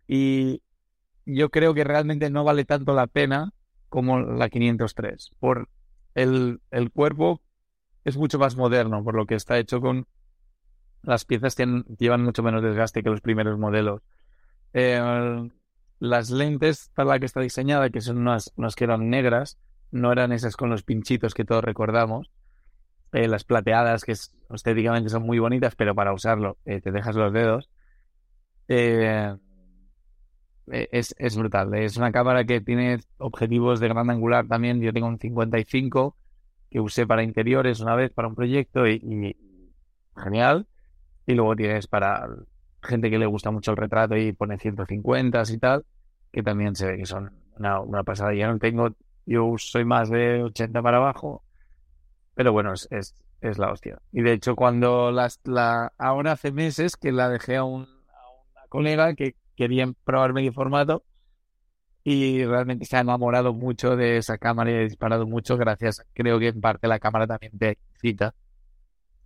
Y yo creo que realmente no vale tanto la pena como la 503, por el, el cuerpo es mucho más moderno, por lo que está hecho con las piezas tienen, llevan mucho menos desgaste que los primeros modelos. Eh, las lentes para la que está diseñada, que son unas, unas que eran negras, no eran esas con los pinchitos que todos recordamos. Eh, las plateadas, que estéticamente son muy bonitas, pero para usarlo eh, te dejas los dedos. Es, es brutal. Es una cámara que tiene objetivos de gran angular también. Yo tengo un 55 que usé para interiores una vez para un proyecto y genial. Y luego tienes para gente que le gusta mucho el retrato y pone 150 y tal, que también se ve que son una, pasada. Ya no tengo, yo soy más de 80 para abajo, pero bueno, es, es, la hostia. Y de hecho, cuando las, la, ahora hace meses que la dejé a, un, a una colega que quería probar medio formato y realmente se ha enamorado mucho de esa cámara y ha disparado mucho gracias, creo que en parte la cámara también te cita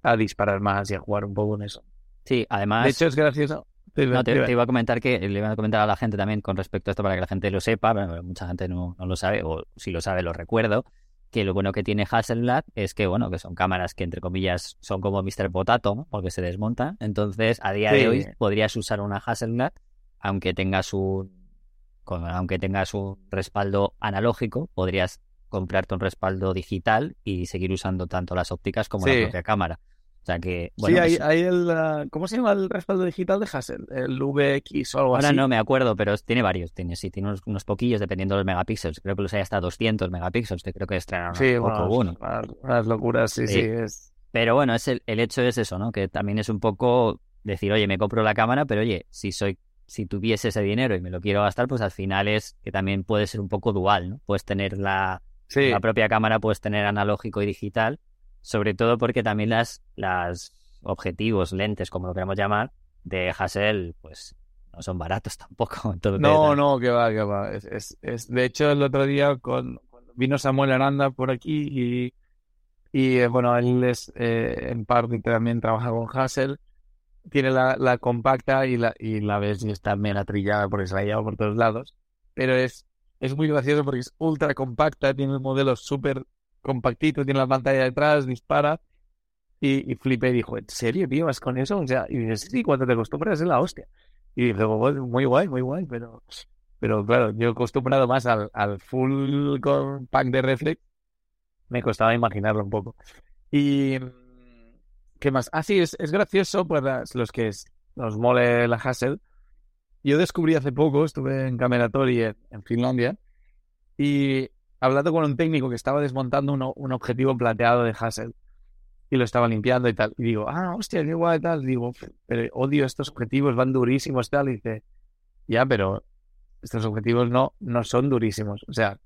a disparar más y a jugar un poco en eso. Sí, además. De hecho, es gracioso. Te, iba a comentar que le iba a comentar a la gente también con respecto a esto para que la gente lo sepa, pero mucha gente no, lo sabe, o si lo sabe, lo recuerdo. Que lo bueno que tiene Hasselblad es que, bueno, que son cámaras que entre comillas son como Mr. Potato, porque se desmontan. Entonces, a día de hoy podrías usar una Hasselblad, aunque tengas un, aunque tengas un respaldo analógico, podrías comprarte un respaldo digital y seguir usando tanto las ópticas como la propia cámara. O sea que. Bueno, sí, hay, el. Ah, ¿Cómo se llama el respaldo digital de Hassel? El VX o algo así. Ahora no me acuerdo, pero tiene varios. Tiene, sí, tiene unos, poquillos dependiendo de los megapíxeles. Creo que los hay hasta 200 megapíxeles. Creo que estrenaron sí, poco bueno, Unas locuras, sí, sí. es... Pero bueno, es el, el hecho es eso, ¿no? Que también es un poco decir, oye, me compro la cámara, pero oye, si soy si tuviese ese dinero y me lo quiero gastar, pues al final es que también puede ser un poco dual, ¿no? Puedes tener la, la propia cámara, puedes tener analógico y digital, sobre todo porque también las, las objetivos, lentes, como lo queramos llamar, de Hassel, pues no son baratos tampoco. no, no, que va, que va. Es, es, de hecho, el otro día con, vino Samuel Aranda por aquí y, y eh, bueno, él es eh, en parte también trabaja con Hassel. Tiene la, la, compacta y la, y la ves y está mera trillada porque se la lleva por todos lados. Pero es, es muy gracioso porque es ultra compacta, tiene un modelo súper compactito, tiene la pantalla detrás, dispara y, y flipé y dijo, ¿en serio, tío? ¿Vas con eso? O sea, y dices, sí, cuando te acostumbras es la hostia. Y dije, muy guay, muy guay, pero, pero claro, yo acostumbrado más al, al full pack de reflex, me costaba imaginarlo un poco. Y, ¿qué más? Ah, sí, es, es gracioso, pues los que nos mole la Hassel. Yo descubrí hace poco, estuve en Cameratori en, en Finlandia, y hablando con un técnico que estaba desmontando un objetivo plateado de Hassel y lo estaba limpiando y tal. Y digo, ah, hostia, qué igual y tal. digo, pero odio estos objetivos, van durísimos tal. Y dice, ya, pero estos objetivos no, no son durísimos. O sea,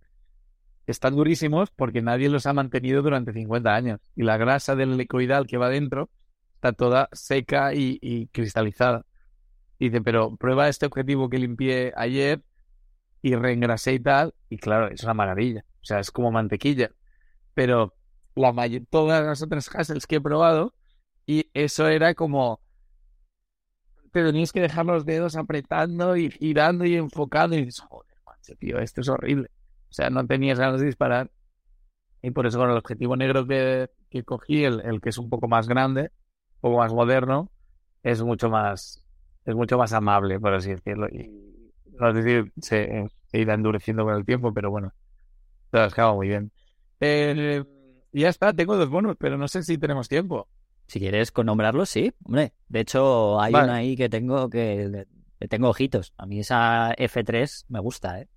están durísimos porque nadie los ha mantenido durante 50 años. Y la grasa del helicoidal que va dentro está toda seca y, cristalizada. Y dice, pero prueba este objetivo que limpié ayer y reengrasé y tal. Y claro, es una maravilla. O sea, es como mantequilla. Pero la todas las otras Hassels que he probado y eso era como te tenías que dejar los dedos apretando y girando y enfocando y dices, joder, manche, tío, esto es horrible. O sea, no tenías ganas de disparar. Y por eso con el objetivo negro que, que cogí, el, el, que es un poco más grande, un poco más moderno, es mucho más, es mucho más amable, por así decirlo. Y no es decir, se, se irá endureciendo con el tiempo, pero bueno, quedado muy bien. Eh, ya está, tengo dos bonos, pero no sé si tenemos tiempo. Si quieres nombrarlos, sí. Hombre, de hecho, hay una ahí que tengo que tengo ojitos. A mí esa F3 me gusta, ¿eh?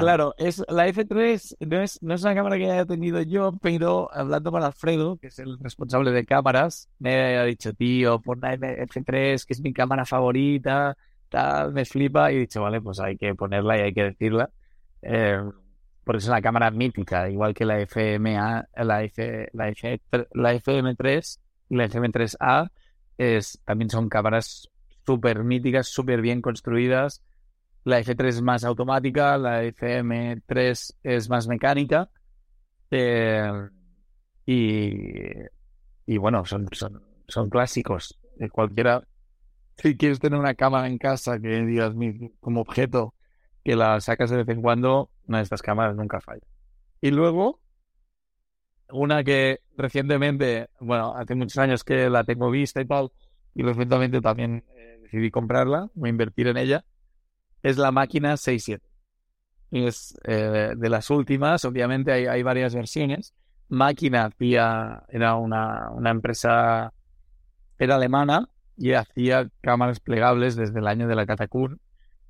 Claro, es, la F3 no es, no es una cámara que haya tenido yo, pero hablando con Alfredo, que es el responsable de cámaras, me ha dicho, tío, pon la F3, que es mi cámara favorita, tal, me flipa, y he dicho, vale, pues hay que ponerla y hay que decirla. Eh, porque es una cámara mítica, igual que la FMA, la, F, la, F, la FM3 y la FM3A, es, también son cámaras súper míticas, súper bien construidas. La F3 es más automática, la FM3 es más mecánica. Eh, y, y bueno, son, son, son clásicos. Eh, cualquiera, si quieres tener una cámara en casa que digas mi- como objeto, que la sacas de vez en cuando, una de estas cámaras nunca falla. Y luego, una que recientemente, bueno, hace muchos años que la tengo vista y tal, y recientemente también eh, decidí comprarla, voy a invertir en ella, es la máquina 6.7. Es eh, de las últimas, obviamente hay, hay varias versiones. Máquina hacía, era una, una empresa, era alemana y hacía cámaras plegables desde el año de la Katakun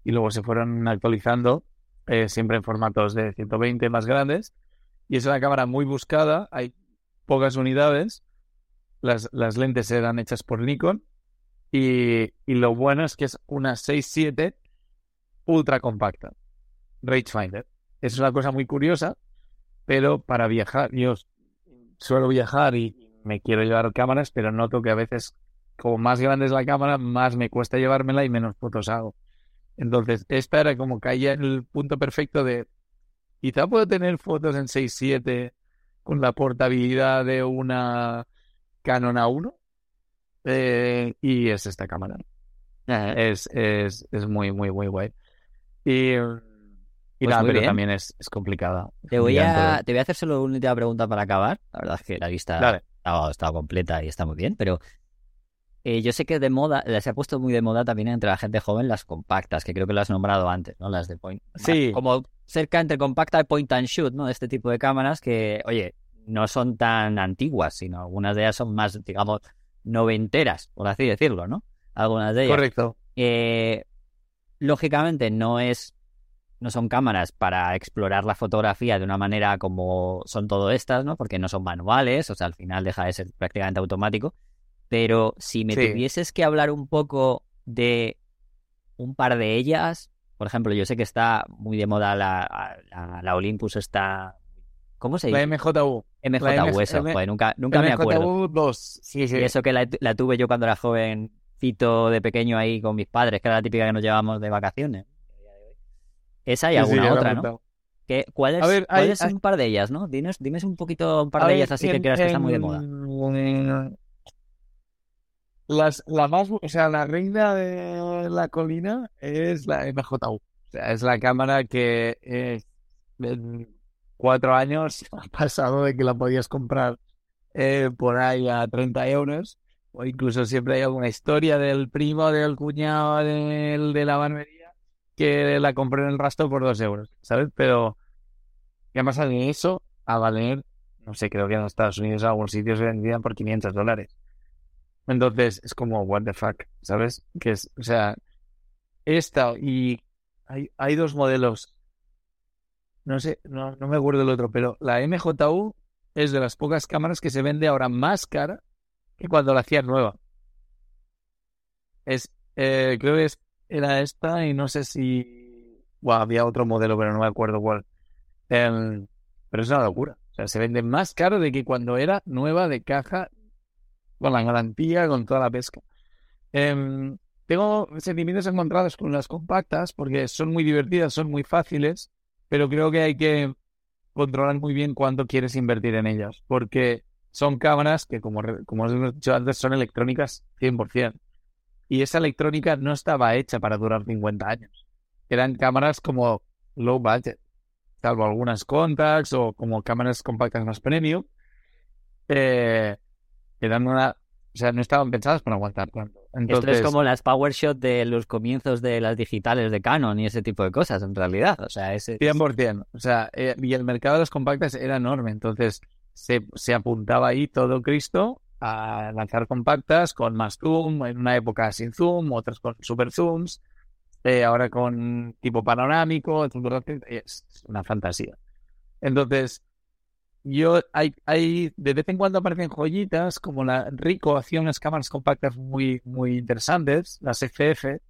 y luego se fueron actualizando eh, siempre en formatos de 120 más grandes y es una cámara muy buscada, hay pocas unidades, las, las lentes eran hechas por Nikon y, y lo bueno es que es una 6.7 ultra compacta, rangefinder. Es una cosa muy curiosa, pero para viajar, yo suelo viajar y me quiero llevar cámaras, pero noto que a veces como más grande es la cámara, más me cuesta llevármela y menos fotos hago. Entonces, esta era como caía en el punto perfecto de quizá puedo tener fotos en 6.7 con la portabilidad de una Canon A1 eh, y es esta cámara. Es, es, es muy, muy, muy guay. Y, y Pues nada, pero bien. también es, es complicada. Te voy, a, te voy a hacer solo una última pregunta para acabar. La verdad es que la lista estaba, estaba completa y está muy bien, pero eh, yo sé que de moda, se ha puesto muy de moda también entre la gente joven las compactas, que creo que lo has nombrado antes, ¿no? Las de point. Sí. Como cerca entre compacta y point and shoot, ¿no? Este tipo de cámaras que, oye, no son tan antiguas, sino algunas de ellas son más, digamos, noventeras, por así decirlo, ¿no? Algunas de ellas. Correcto. Eh, lógicamente no es no son cámaras para explorar la fotografía de una manera como son todo estas, ¿no? Porque no son manuales, o sea, al final deja de ser prácticamente automático. Pero si me Sí. tuvieses que hablar un poco de un par de ellas, por ejemplo, yo sé que está muy de moda la, la, la Olympus, está... ¿Cómo se La dice? MJU. MJU, eso, M- joder, nunca, nunca me acuerdo. MJU 2. Sí, sí. Y eso que la, la tuve yo cuando era de pequeño ahí con mis padres, que era la típica que nos llevábamos de vacaciones. Esa y Sí, alguna otra, ¿no? ¿Qué- ¿Cuáles hay- cuáles son un par de ellas, no? Dinos, dime un poquito un par de ver, ellas así que en- creas que están muy de en- moda. Las, la más, o sea, la reina de la colina es la MJU. O sea, es la cámara que eh, en cuatro años ha pasado de que la podías comprar eh, por ahí a 30 euros. O incluso siempre hay alguna historia del primo, del cuñado, del, de la barbería que la compró en el rastro por dos euros, ¿sabes? Pero ¿qué pasa de eso a valer? No sé, creo que en Estados Unidos en algunos sitios se vendían por 500 dólares. Entonces es como, what the fuck, ¿sabes? Que es, o sea, esta y hay, hay dos modelos. No sé, no, no me acuerdo del otro, pero la MJU es de las pocas cámaras que se vende ahora más cara que cuando la hacían nueva. Es, eh, creo que era esta y no sé si, había otro modelo, pero no me acuerdo cuál. Pero es una locura. O sea, se vende más caro de que cuando era nueva de caja con la garantía, con toda la pesca. Em, tengo sentimientos encontrados con las compactas porque son muy divertidas, son muy fáciles, pero creo que hay que controlar muy bien cuánto quieres invertir en ellas, porque son cámaras que, como, como os he dicho antes, son electrónicas 100%. Y esa electrónica no estaba hecha para durar 50 años. Eran cámaras como low budget, salvo algunas contacts o como cámaras compactas más premium. Eh, eran una, o sea, no estaban pensadas para aguantar tanto. Esto Entonces, es como las power shot de los comienzos de las digitales de Canon y ese tipo de cosas, en realidad. O sea, ese... 100%. O sea, eh, y el mercado de las compactas era enorme. Entonces, se, se apuntaba ahí todo Cristo a lanzar compactas con más zoom, en una época sin zoom, otras con super zooms, eh, ahora con tipo panorámico, es una fantasía. Entonces, yo hay, hay, de vez en cuando aparecen joyitas, como la Rico hacía unas cámaras compactas muy, muy interesantes, las FF,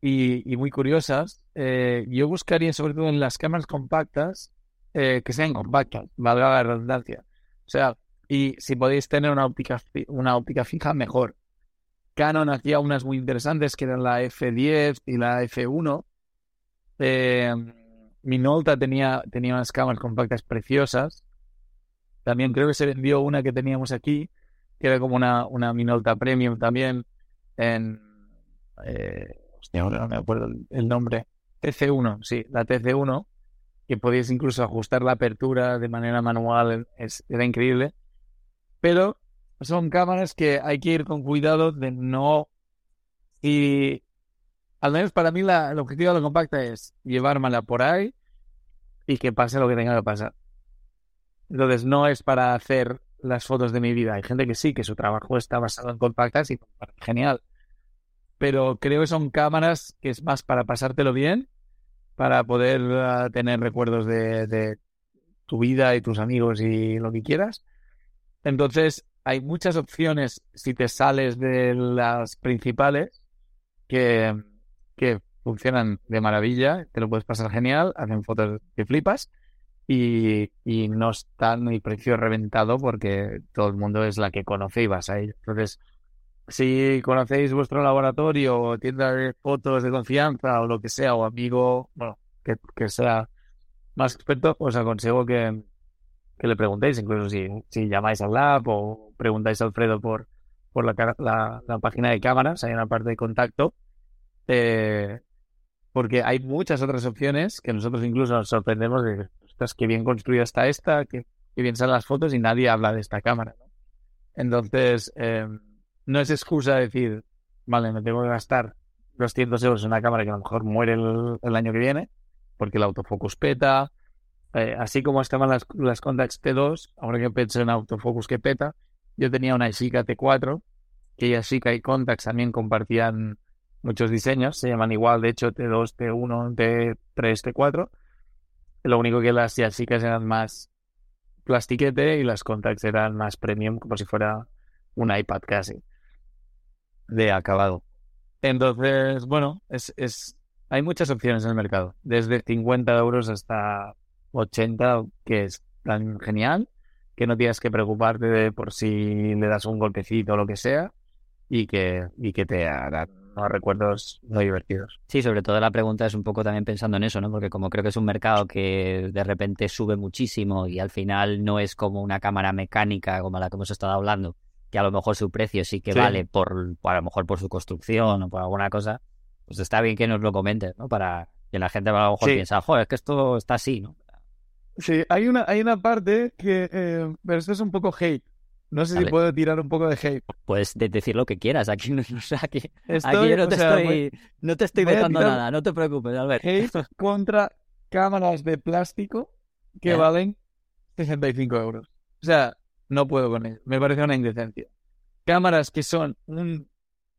y, y muy curiosas. Eh, yo buscaría sobre todo en las cámaras compactas eh, que sean compactas, valga la redundancia. O sea, y si podéis tener una óptica, una óptica fija, mejor. Canon hacía unas muy interesantes que eran la F10 y la F1. Eh, Minolta tenía, tenía unas cámaras compactas preciosas. También creo que se vendió una que teníamos aquí, que era como una, una Minolta Premium también. Eh, hostia, ahora no me acuerdo el nombre. TC1, sí, la TC1, que podías incluso ajustar la apertura de manera manual, es, era increíble. Pero son cámaras que hay que ir con cuidado de no... Y al menos para mí la, el objetivo de la compacta es llevármela por ahí y que pase lo que tenga que pasar. Entonces no es para hacer las fotos de mi vida. Hay gente que sí, que su trabajo está basado en compactas y genial. Pero creo que son cámaras que es más para pasártelo bien, para poder uh, tener recuerdos de, tu vida y tus amigos y lo que quieras. Entonces, hay muchas opciones si te sales de las principales que, que funcionan de maravilla, te lo puedes pasar genial, hacen fotos que flipas y, y no está ni precio reventado porque todo el mundo es la que conoce y vas a ir. Entonces, si conocéis vuestro laboratorio tienda de fotos de confianza o lo que sea, o amigo, bueno, que, que sea más experto, os aconsejo que, que le preguntéis, incluso si, si llamáis al lab o preguntáis a Alfredo por, por la, la, la página de cámaras, hay una parte de contacto, eh, porque hay muchas otras opciones que nosotros incluso nos sorprendemos de, ostras, bien construida está esta, qué bien salen las fotos y nadie habla de esta cámara. Entonces, eh, no es excusa decir, vale, me tengo que gastar 200 euros en una cámara que a lo mejor muere el, el año que viene, porque el autofocus peta, eh, así como estaban las, las Contax T2, ahora que pensé en autofocus que peta, yo tenía una Isica T4, que Yashica y Contax también compartían muchos diseños, se llaman igual, de hecho, T2, T1, T3, T4. Lo único que las Yashicas eran más plastiquete y las Contax eran más premium, como si fuera un iPad casi, de acabado. Entonces, bueno, es, es, hay muchas opciones en el mercado, desde 50 euros hasta 80, que es tan genial, que no tienes que preocuparte de por si le das un golpecito o lo que sea, y que, y que te harán unos recuerdos muy divertidos. Sí, sobre todo la pregunta es un poco también pensando en eso, ¿no? Porque como creo que es un mercado que de repente sube muchísimo y al final no es como una cámara mecánica como la que hemos estado hablando, que a lo mejor su precio sí que Sí. vale por, a lo mejor por su construcción o por alguna cosa, pues está bien que nos lo comentes, ¿no? Para que la gente a lo mejor Sí. piensa, joder, es que esto está así, ¿no? Sí, hay una, hay una parte que, eh, pero esto es un poco hate. No sé si puedo tirar un poco de hate. Puedes de- decir lo que quieras, aquí, no- o sea, aquí, aquí yo no te sea, estoy, no te estoy voy vetando nada, no te preocupes, Albert. hate contra cámaras de plástico que Ya. valen 65 euros. O sea, no puedo con ello. Me parece una indecencia. Cámaras que son un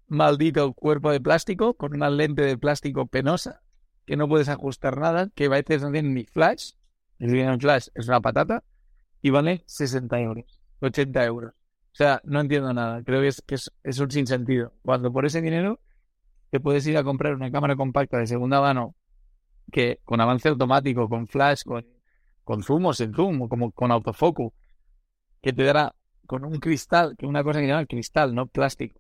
maldito cuerpo de plástico con una lente de plástico penosa que no puedes ajustar nada, que a veces no tienen ni flash. Tienen flash es una patata y vale 60 euros, 80 euros. O sea, no entiendo nada. Creo que es, que es, un sinsentido. Cuando por ese dinero te puedes ir a comprar una cámara compacta de segunda mano que con avance automático, con flash, con, con zoom o sin zoom, como con autofocus, que te dará con un cristal, que una cosa que llama cristal, no plástico,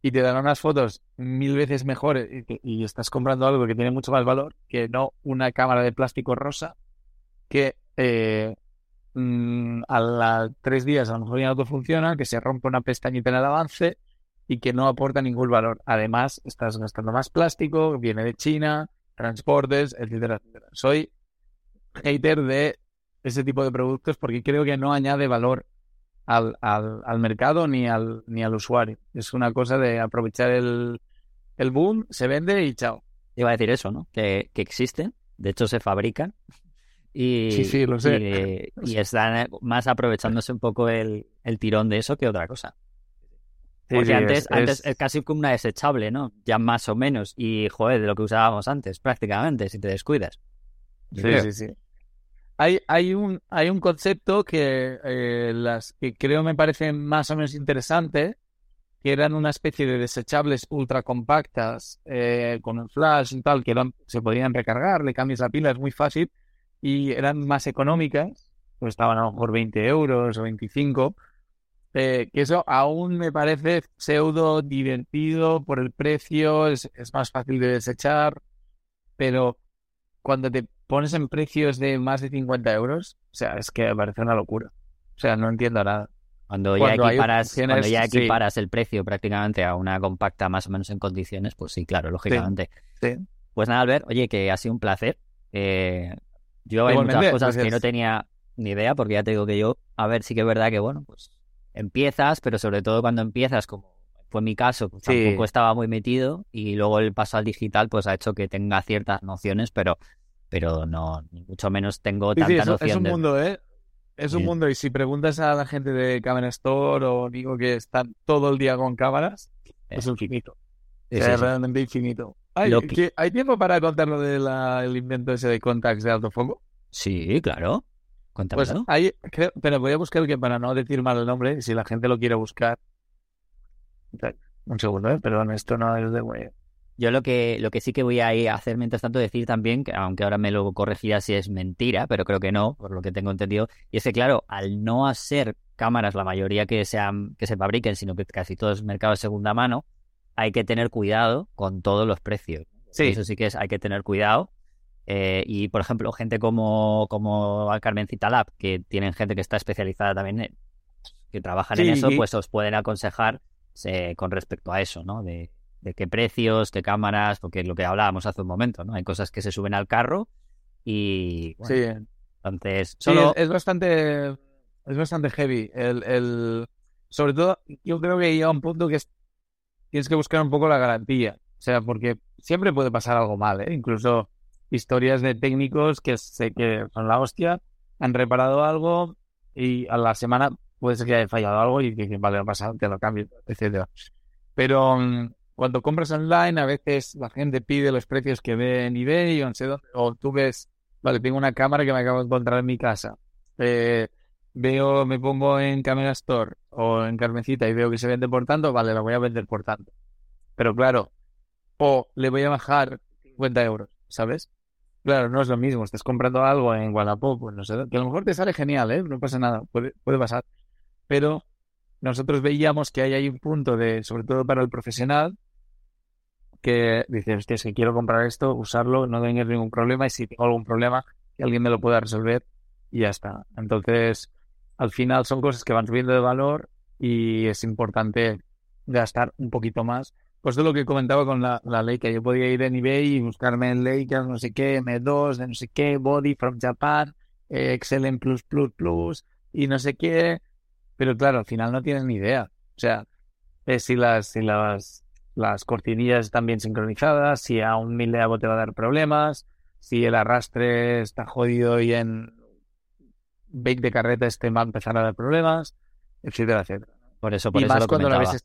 y te dará unas fotos mil veces mejores y, estás comprando algo que tiene mucho más valor que no una cámara de plástico rosa que eh, mm, a los tres días a lo mejor ya no funciona, que se rompe una pestañita en el avance y que no aporta ningún valor. Además, estás gastando más plástico, viene de China, transportes, etcétera, etcétera. Soy hater de ese tipo de productos porque creo que no añade valor al, al, al mercado ni al, ni al usuario. Es una cosa de aprovechar el, el boom, se vende y chao. Iba a decir eso, ¿no? Que, que existen, de hecho se fabrican y, Sí, sí, lo sé. y, y están eh, más aprovechándose un poco el, el tirón de eso que otra cosa. Porque Sí, antes, es- antes es- casi como una desechable, ¿no? Ya más o menos. Y, joder, de lo que usábamos antes, prácticamente, si te descuidas. Sí, sí, sí. Hay, hay un, hay un concepto que, eh, las, que creo me parece más o menos interesante, que eran una especie de desechables ultra compactas eh, con un flash y tal, que eran, se podían recargar, le cambias la pila, es muy fácil, y eran más económicas, pues estaban a lo mejor 20 euros o 25, Eh, que eso aún me parece pseudo divertido por el precio, es, es más fácil de desechar, pero cuando te pones en precios de más de 50 euros, o sea, es que me parece una locura. O sea, no entiendo nada. Cuando ya Cuando equiparas, cuando ya sí. equiparas el precio prácticamente a una compacta más o menos en condiciones, pues sí, claro, lógicamente. Sí. Pues nada, Albert, oye, que ha sido un placer. Eh, yo hay muchas cosas que no tenía ni idea, porque ya te digo que yo, a ver, sí que es verdad que, bueno, pues empiezas, pero sobre todo cuando empiezas, como fue mi caso, pues tampoco estaba muy metido y luego el paso al digital, pues ha hecho que tenga ciertas nociones, pero, pero no, ni mucho menos tengo Sí, tanta sí, es, noción es un de... mundo, ¿eh? Es un Sí. mundo, y si preguntas a la gente de Camera Store o digo que están todo el día con cámaras, es Eh, infinito. sí, O sí, sea, sí. realmente infinito. Ay, Lo que- ¿qué- ¿Hay tiempo para contar lo del invento ese de contacts de autofoco? Sí, claro. Pues Cuéntamelo. hay, creo- pero voy a buscar que para no decir mal el nombre, si la gente lo quiere buscar. Un segundo, ¿eh? Perdón, esto no es de. Yo lo que, lo que sí que voy a hacer mientras tanto decir también, que aunque ahora me lo corregirá si es mentira, pero creo que no, por lo que tengo entendido, y es que claro, al no hacer cámaras la mayoría que sean, que se fabriquen, sino que casi todo es mercado de segunda mano, hay que tener cuidado con todos los precios. Sí. Eso sí que es, hay que tener cuidado. Eh, y por ejemplo, gente como, como Carmencita Lab, que tienen gente que está especializada también, en- que trabajan en eso, pues os pueden aconsejar eh, con respecto a eso, ¿no? De, de qué precios, qué cámaras, porque es lo que hablábamos hace un momento, ¿no? Hay cosas que se suben al carro y bueno, Sí, entonces Sí, solo es, es bastante es bastante heavy. El, el, sobre todo, yo creo que llega un punto que es- tienes que buscar un poco la garantía. O sea, porque siempre puede pasar algo mal, ¿eh? Incluso historias de técnicos que sé que son la hostia, han reparado algo y a la semana puede ser que haya fallado algo y que, que, vale, no pasa, te lo cambio, etcétera. Pero mm, cuando compras online, a veces la gente pide los precios que ve en eBay o sé dónde, o tú ves, vale, tengo una cámara que me acabo de encontrar en mi casa. Eh, veo, me pongo en Camera Store o en Carmencita y veo que se vende por tanto, vale, la voy a vender por tanto. Pero claro, o le voy a bajar 50 euros, ¿sabes? Claro, no es lo mismo, estás comprando algo en Wallapop, pues no sé, que a lo mejor te sale genial, ¿eh? No pasa nada, puede, puede pasar. Pero nosotros veíamos que ahí hay un punto de, sobre todo para el profesional, que dices, hostia, que quiero comprar esto, usarlo, no tengo ningún problema y si tengo algún problema, que alguien me lo pueda resolver y ya está. Entonces, al final son cosas que van subiendo de valor y es importante gastar un poquito más. Pues de lo que comentaba con la, la Leica, yo podía ir en eBay y buscarme en Leica, no sé qué, M2, de no sé qué, Body from Japan, eh, Excellent Plus Plus Plus y no sé qué, pero claro, al final no tienes ni idea. O sea, eh, si las, si las, las cortinillas están bien sincronizadas, si a un miliavo te va a dar problemas, si el arrastre está jodido y en 20 carretas te va a empezar a dar problemas, etcétera, etcétera. por eso, por y eso más lo cuando la ves.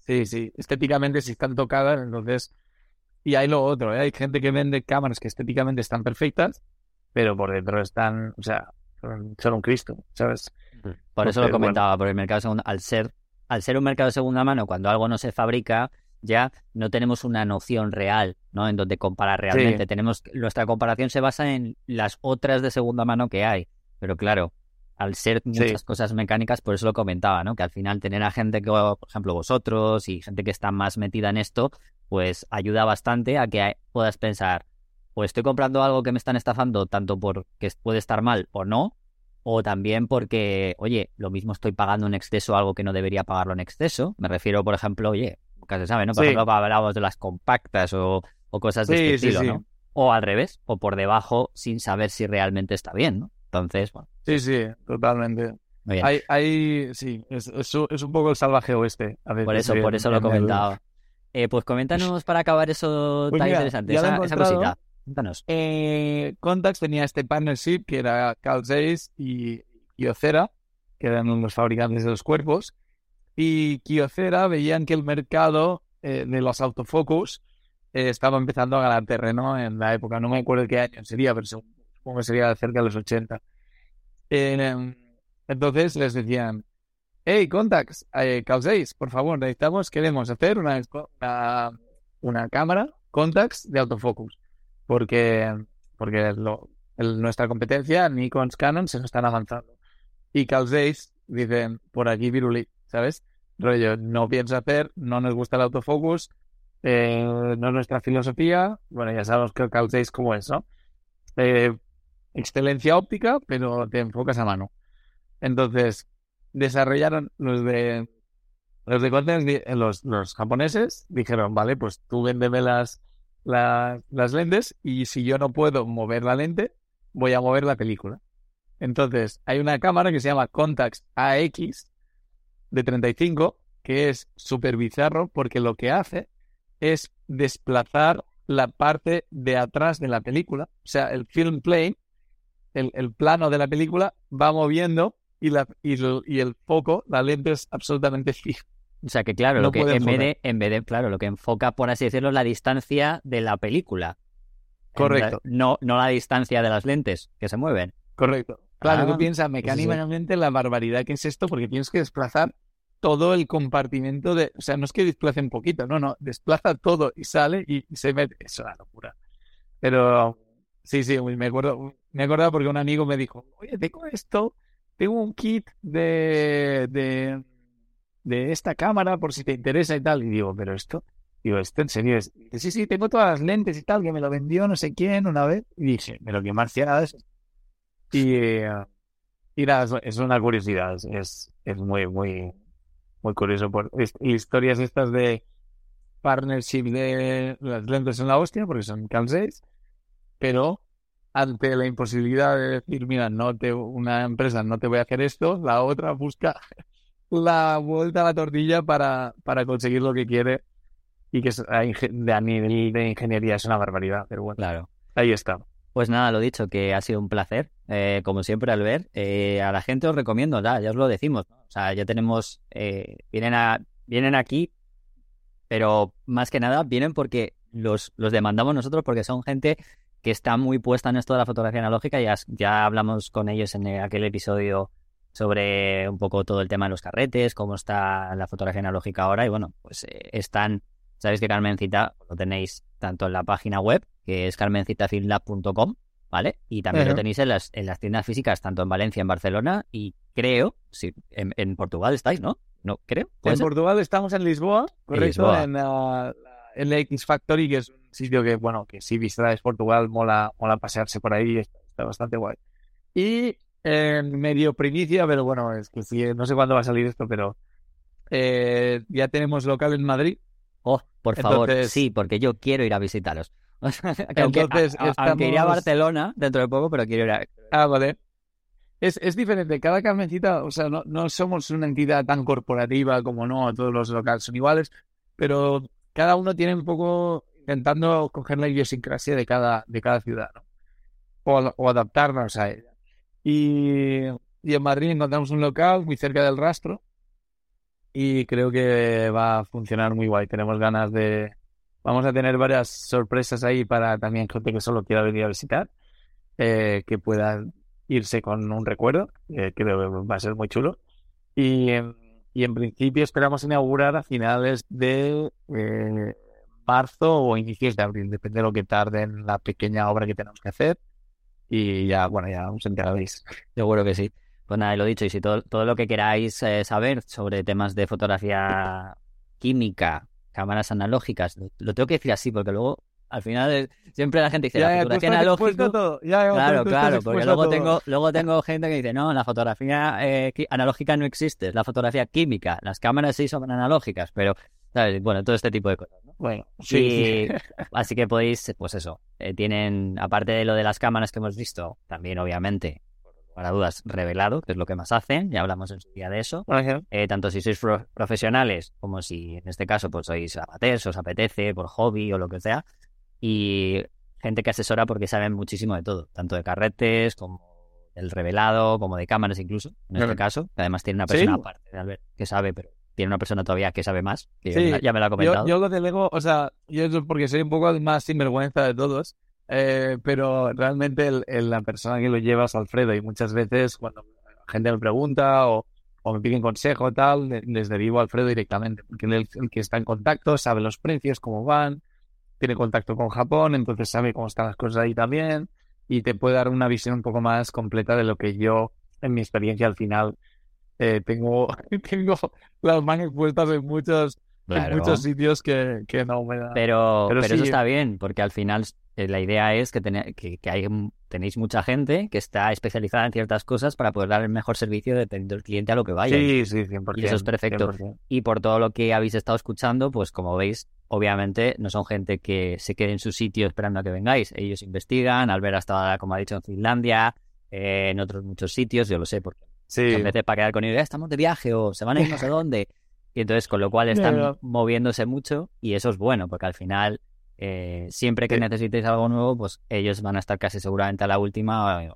Sí, sí, estéticamente si están tocadas, entonces. Y hay lo otro, ¿eh? Hay gente que vende cámaras que estéticamente están perfectas, pero por dentro están, o sea, son, un Cristo, ¿sabes? Por eso lo comentaba, porque el mercado de segunda, al ser, al ser un mercado de segunda mano, cuando algo no se fabrica, ya no tenemos una noción real, ¿no? En donde comparar realmente. Sí. Tenemos, nuestra comparación se basa en las otras de segunda mano que hay. Pero claro, al ser muchas cosas mecánicas, por eso lo comentaba, ¿no? Que al final tener a gente que, por ejemplo, vosotros y gente que está más metida en esto, pues ayuda bastante a que puedas pensar, pues estoy comprando algo que me están estafando tanto porque puede estar mal o no, o también porque, oye, lo mismo estoy pagando en exceso algo que no debería pagarlo en exceso. Me refiero, por ejemplo, oye, nunca se sabe, ¿no? Por Sí. ejemplo, hablábamos de las compactas o, o cosas de Sí, este estilo, sí. ¿no? O al revés, o por debajo sin saber si realmente está bien, ¿no? Entonces, bueno, Sí, sí, totalmente. Hay, hay, sí, es, es, un- poco el salvaje oeste. A veces, por eso, por eso lo comentaba. Eh, pues coméntanos para acabar eso Pues tan mira, interesante, esa, esa cosita. Cuéntanos. Eh, Contax tenía este partnership que era Carl Zeiss y Kyocera, que eran los fabricantes de los cuerpos. Y Kyocera veían que el mercado eh, de los autofocus eh, estaba empezando a ganar terreno en la época. No me acuerdo qué año sería, pero supongo que sería cerca de los 80. Eh, entonces les decían, hey, Contax, eh, Carl Zeiss, por favor, necesitamos, queremos hacer una, una, una cámara Contax de autofocus porque, porque lo- el- nuestra competencia, Nikon, Canon, se están avanzando. Y Carl Zeiss dicen, por aquí Viruli. ¿Sabes? Rollo, no pienso hacer, no nos gusta el autofocus, eh, no es nuestra filosofía. Bueno, ya sabemos que causéis como es, ¿no? Eh, excelencia óptica, pero te enfocas a mano. Entonces, desarrollaron los de los de content, los, los japoneses dijeron, vale, pues tú véndeme las, las, las lentes y si yo no puedo mover la lente, voy a mover la película. Entonces, hay una cámara que se llama Contax AX de 35, que es súper bizarro porque lo que hace es desplazar la parte de atrás de la película. O sea, el film plane, el, el plano de la película, va moviendo y, la, y, y el foco, la lente es absolutamente fija. O sea que claro, No lo que en vez, de, en vez de, claro, lo que enfoca, por así decirlo, es la distancia de la película. Correcto. la- No, no la distancia de las lentes que se mueven. Correcto. Claro, Ah, tú piensas sí, sí. mecánicamente la barbaridad que es esto, porque tienes que desplazar todo el compartimento de. O sea, no es que desplace un poquito, no, no, desplaza todo y sale y, y se mete. Es una locura. Pero sí, sí, me acuerdo, me acuerdo porque un amigo me dijo, oye, tengo esto, tengo un kit de, de, de esta cámara por si te interesa y tal. Y digo, pero esto, digo, ¿esto en serio es? Sí, sí, tengo todas las lentes y tal, que me lo vendió no sé quién una vez. Y dije, pero qué marciada es. Y, y nada, es- una curiosidad, es, es muy, muy, muy curioso. Por, historias estas de partnership de las lentes en la hostia, porque son calcéis, pero ante la imposibilidad de decir, mira, no te, una empresa no te voy a hacer esto, la otra busca la vuelta a la tortilla para, para conseguir lo que quiere y que es, a nivel de ingeniería es una barbaridad, pero bueno, Claro. ahí está. Pues nada, lo dicho, que ha sido un placer, eh, como siempre, al ver. Eh, a la gente os recomiendo, ya, ya os lo decimos. ¿no? O sea, ya tenemos, eh, vienen, a, vienen aquí, pero más que nada vienen porque los, los demandamos nosotros, porque son gente que está muy puesta en esto de la fotografía analógica. Ya, ya hablamos con ellos en aquel episodio sobre un poco todo el tema de los carretes, cómo está la fotografía analógica ahora. Y bueno, pues eh, están, sabéis que Carmencita lo tenéis tanto en la página web, que es carmencitafilmlab.com, ¿vale? Y también lo tenéis en las, en las tiendas físicas, tanto en Valencia, en Barcelona y creo, sí, en, en Portugal estáis, ¿no? No, creo. ¿Puede En ser? Portugal estamos en Lisboa, correcto, Lisboa. en la, en la X Factory, que es un sitio que, bueno, que si visitáis Portugal, mola, mola pasearse por ahí, está, está bastante guay. Y en medio primicia, pero bueno, es que sí, no sé cuándo va a salir esto, pero eh, ya tenemos local en Madrid. Oh, por favor, Entonces- sí, porque yo quiero ir a visitaros. O sea, que aunque, Entonces, a- a- aunque iré a estamos- Barcelona dentro de poco, pero quiero ir a... Ah, vale. Es, es diferente, cada Carmencita, o sea, no, no somos una entidad tan corporativa como no, todos los locales son iguales, pero cada uno tiene un poco intentando coger la idiosincrasia de cada, de cada ciudad, ¿no? O, o adaptarnos a ella. Y, y en Madrid encontramos un local muy cerca del rastro y creo que va a funcionar muy guay. Tenemos ganas de... Vamos a tener varias sorpresas ahí para también gente que solo quiera venir a visitar, eh, que pueda irse con un recuerdo, eh, creo que va a ser muy chulo. Y, en- y en principio esperamos inaugurar a finales de eh, marzo o inicios de abril, depende de lo que tarde en la pequeña obra que tenemos que hacer. Y ya, bueno, ya os enteraréis. Seguro que sí. Pues nada, lo dicho, y si todo, todo lo que queráis eh, saber sobre temas de fotografía química, cámaras analógicas, lo, lo tengo que decir así, porque luego al final eh, siempre la gente dice, la Ya, fotografía analógica... Claro, estás claro, porque luego tengo, luego tengo gente que dice, no, la fotografía eh, analógica no existe, es la fotografía química, las cámaras sí son analógicas, pero, ¿sabes? Bueno, todo este tipo de cosas, ¿no? Bueno, sí, Y- así que podéis, pues eso, eh, tienen, aparte de lo de las cámaras que hemos visto, también obviamente, para dudas, revelado, que es lo que más hacen, ya hablamos en su día de eso, eh, tanto si sois pro- profesionales como si en este caso pues sois amateurs, os apetece por hobby o lo que sea, y gente que asesora porque saben muchísimo de todo, tanto de carretes como del revelado, como de cámaras incluso, en este caso, que además tiene una Sí. persona aparte de Albert que sabe, pero tiene una persona todavía que sabe más, que ya Sí, me la- ya me lo ha comentado. Yo, yo lo delego, o sea, yo es porque soy un poco el más sinvergüenza de todos, eh, pero realmente el- el- la persona que lo lleva es Alfredo y muchas veces cuando la gente me pregunta o, o me piden consejo tal, le- les derivo a Alfredo directamente, porque él es el que está en contacto, sabe los precios, cómo van, tiene contacto con Japón, entonces sabe cómo están las cosas ahí también y te puede dar una visión un poco más completa de lo que yo, en mi experiencia al final, eh, tengo, tengo las manos puestas en muchos, en Claro. muchos sitios que, que no me da. Pero, Pero pero eso sí. está bien, porque al final la idea es que, que, que hay, tenéis mucha gente que está especializada en ciertas cosas para poder dar el mejor servicio dependiendo del cliente a lo que vaya. Sí, sí, 100%. Y eso es perfecto. 100%. Y por todo lo que habéis estado escuchando, pues como veis, obviamente no son gente que se quede en su sitio esperando a que vengáis. Ellos investigan, Albert ha estado, como ha dicho, en Finlandia, eh, en otros muchos sitios, yo lo sé, porque Sí, muchas veces para quedar con ellos, "Eh, estamos de viaje o se van a ir no sé dónde. Y entonces, con lo cual están moviéndose mucho y eso es bueno, porque al final, eh, siempre que Sí. necesitéis algo nuevo, pues ellos van a estar casi seguramente a la última eh,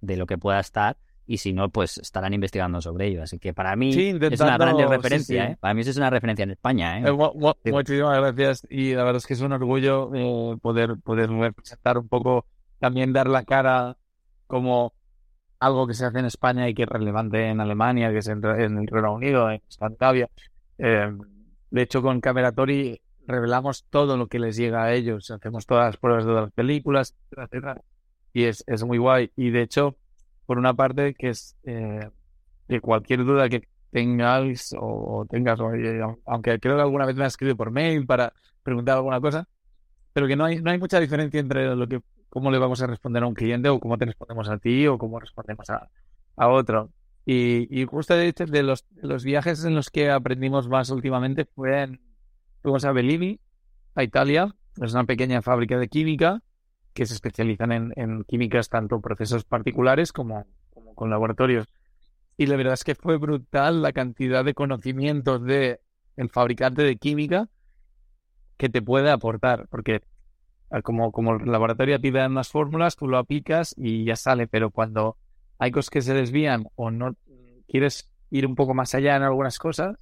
de lo que pueda estar y si no, pues estarán investigando sobre ello. Así que para mí Sí, es una sí, referencia, sí. ¿eh? Para mí eso es una referencia en España, ¿eh? Eh. Muchísimas gracias y la verdad es que es un orgullo poder, poder representar un poco, también dar la cara como algo que se hace en España y que es relevante en Alemania, que es en, en el Reino Unido, en Escandinavia. De hecho, con Cameratori revelamos todo lo que les llega a ellos, hacemos todas las pruebas de las películas, etcétera, etcétera. Y es, es muy guay. Y de hecho, por una parte, que es eh, de cualquier duda que tengáis o, o tengas, o, eh, aunque creo que alguna vez me has escrito por mail para preguntar alguna cosa, pero que no hay, no hay mucha diferencia entre lo que, cómo le vamos a responder a un cliente o cómo te respondemos a ti o cómo respondemos a, a otro. Y, y justo de, de los, de los viajes en los que aprendimos más últimamente fue en, fuimos a Bellini, a Italia, es una pequeña fábrica de química que se especializan en, en químicas tanto procesos particulares como, como con laboratorios. Y la verdad es que fue brutal la cantidad de conocimientos de el fabricante de química que te puede aportar, porque ah, como, como el laboratorio te dan unas fórmulas, tú lo aplicas y ya sale, pero cuando hay cosas que se desvían o no quieres ir un poco más allá en algunas cosas,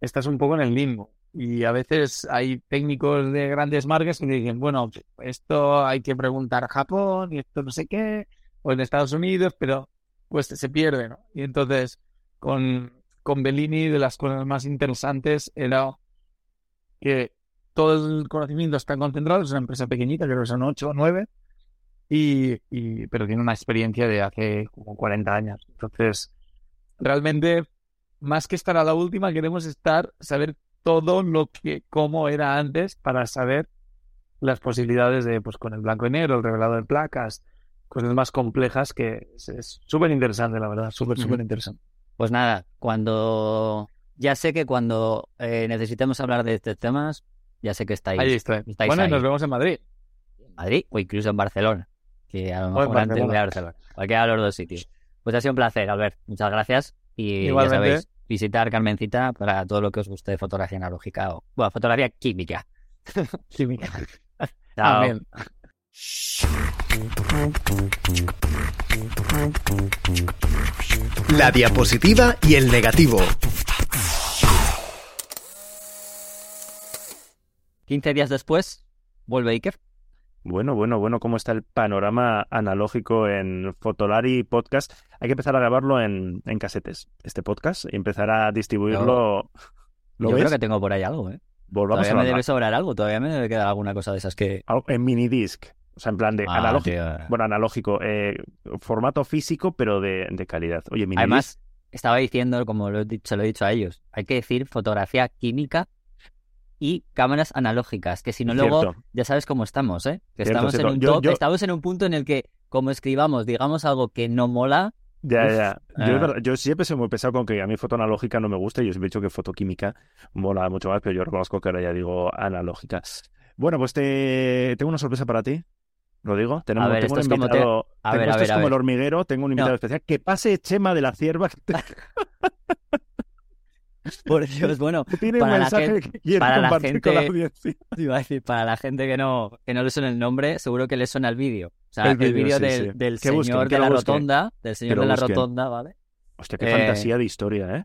estás un poco en el limbo. Y a veces hay técnicos de grandes marcas que dicen, bueno, esto hay que preguntar a Japón y esto no sé qué, o en Estados Unidos, pero pues se pierde, ¿no? Y entonces, con, con Bellini, de las cosas más interesantes era que todo el conocimiento está concentrado, es una empresa pequeñita, creo que son ocho o nueve, y, y, pero tiene una experiencia de hace como 40 años. Entonces, realmente, más que estar a la última, queremos estar, saber todo lo que, cómo era antes, para saber las posibilidades de, pues con el blanco y negro, el revelado de placas, cosas más complejas que es- súper interesante, la verdad, súper, súper interesante. Pues nada, cuando... Ya sé que cuando eh, necesitemos hablar de estos temas, ya sé que estáis Ahí está. estáis Bueno, ahí. nos vemos en Madrid. en Madrid o incluso en Barcelona, que a lo mejor antes de Barcelona. Barcelona, cualquiera de los dos sitios. Pues ha sido un placer, Albert. Muchas gracias. Y Igualmente. ya sabéis, visitar Carmencita para todo lo que os guste de fotografía analógica o, bueno, fotografía química. Química. Amén. La diapositiva y el negativo. 15 días después, vuelve Iker. Bueno, bueno, bueno, ¿cómo está el panorama analógico en Fotolari Podcast? Hay que empezar a grabarlo en, en casetes, este podcast, y empezar a distribuirlo. ¿Lo Yo ves? creo que tengo por ahí algo, ¿eh? Volvamos Todavía a me debe sobrar algo, todavía me debe quedar alguna cosa de esas que... Algo En minidisc, o sea, en plan de Ah, analógico. tío. Bueno, analógico, eh, formato físico, pero de, de calidad. Oye, minidisc. Además, estaba diciendo, como lo he dicho, se lo he dicho a ellos, hay que decir fotografía química y cámaras analógicas, que si no luego Cierto. ya sabes cómo estamos, ¿eh? Que Cierto, estamos en un Yo- top- yo- estamos en un punto en el que como escribamos, digamos algo que no mola, Ya, Uf, ya. Yo, ah. yo siempre soy muy pesado con que a mí foto analógica no me gusta y yo siempre he dicho que fotoquímica mola mucho más, pero yo reconozco que ahora ya digo analógica. Bueno, pues te tengo una sorpresa para ti. ¿Lo digo? Tenemos, A ver, tengo esto un es como te- invitado. a tengo- ver, a ver, es a como ver. el hormiguero, tengo un invitado No. especial. Que pase Chema de la Cierva, por Dios, bueno, Para la gente- que para la la gente- audiencia. iba a decir, para la gente que no, que no le suena el nombre, seguro que le suena el vídeo. O sea, El vídeo, sí, del, sí. del busquen, señor que de la busquen. rotonda, del señor de la busquen. rotonda, ¿vale? Hostia, qué Eh, fantasía de historia, ¿eh?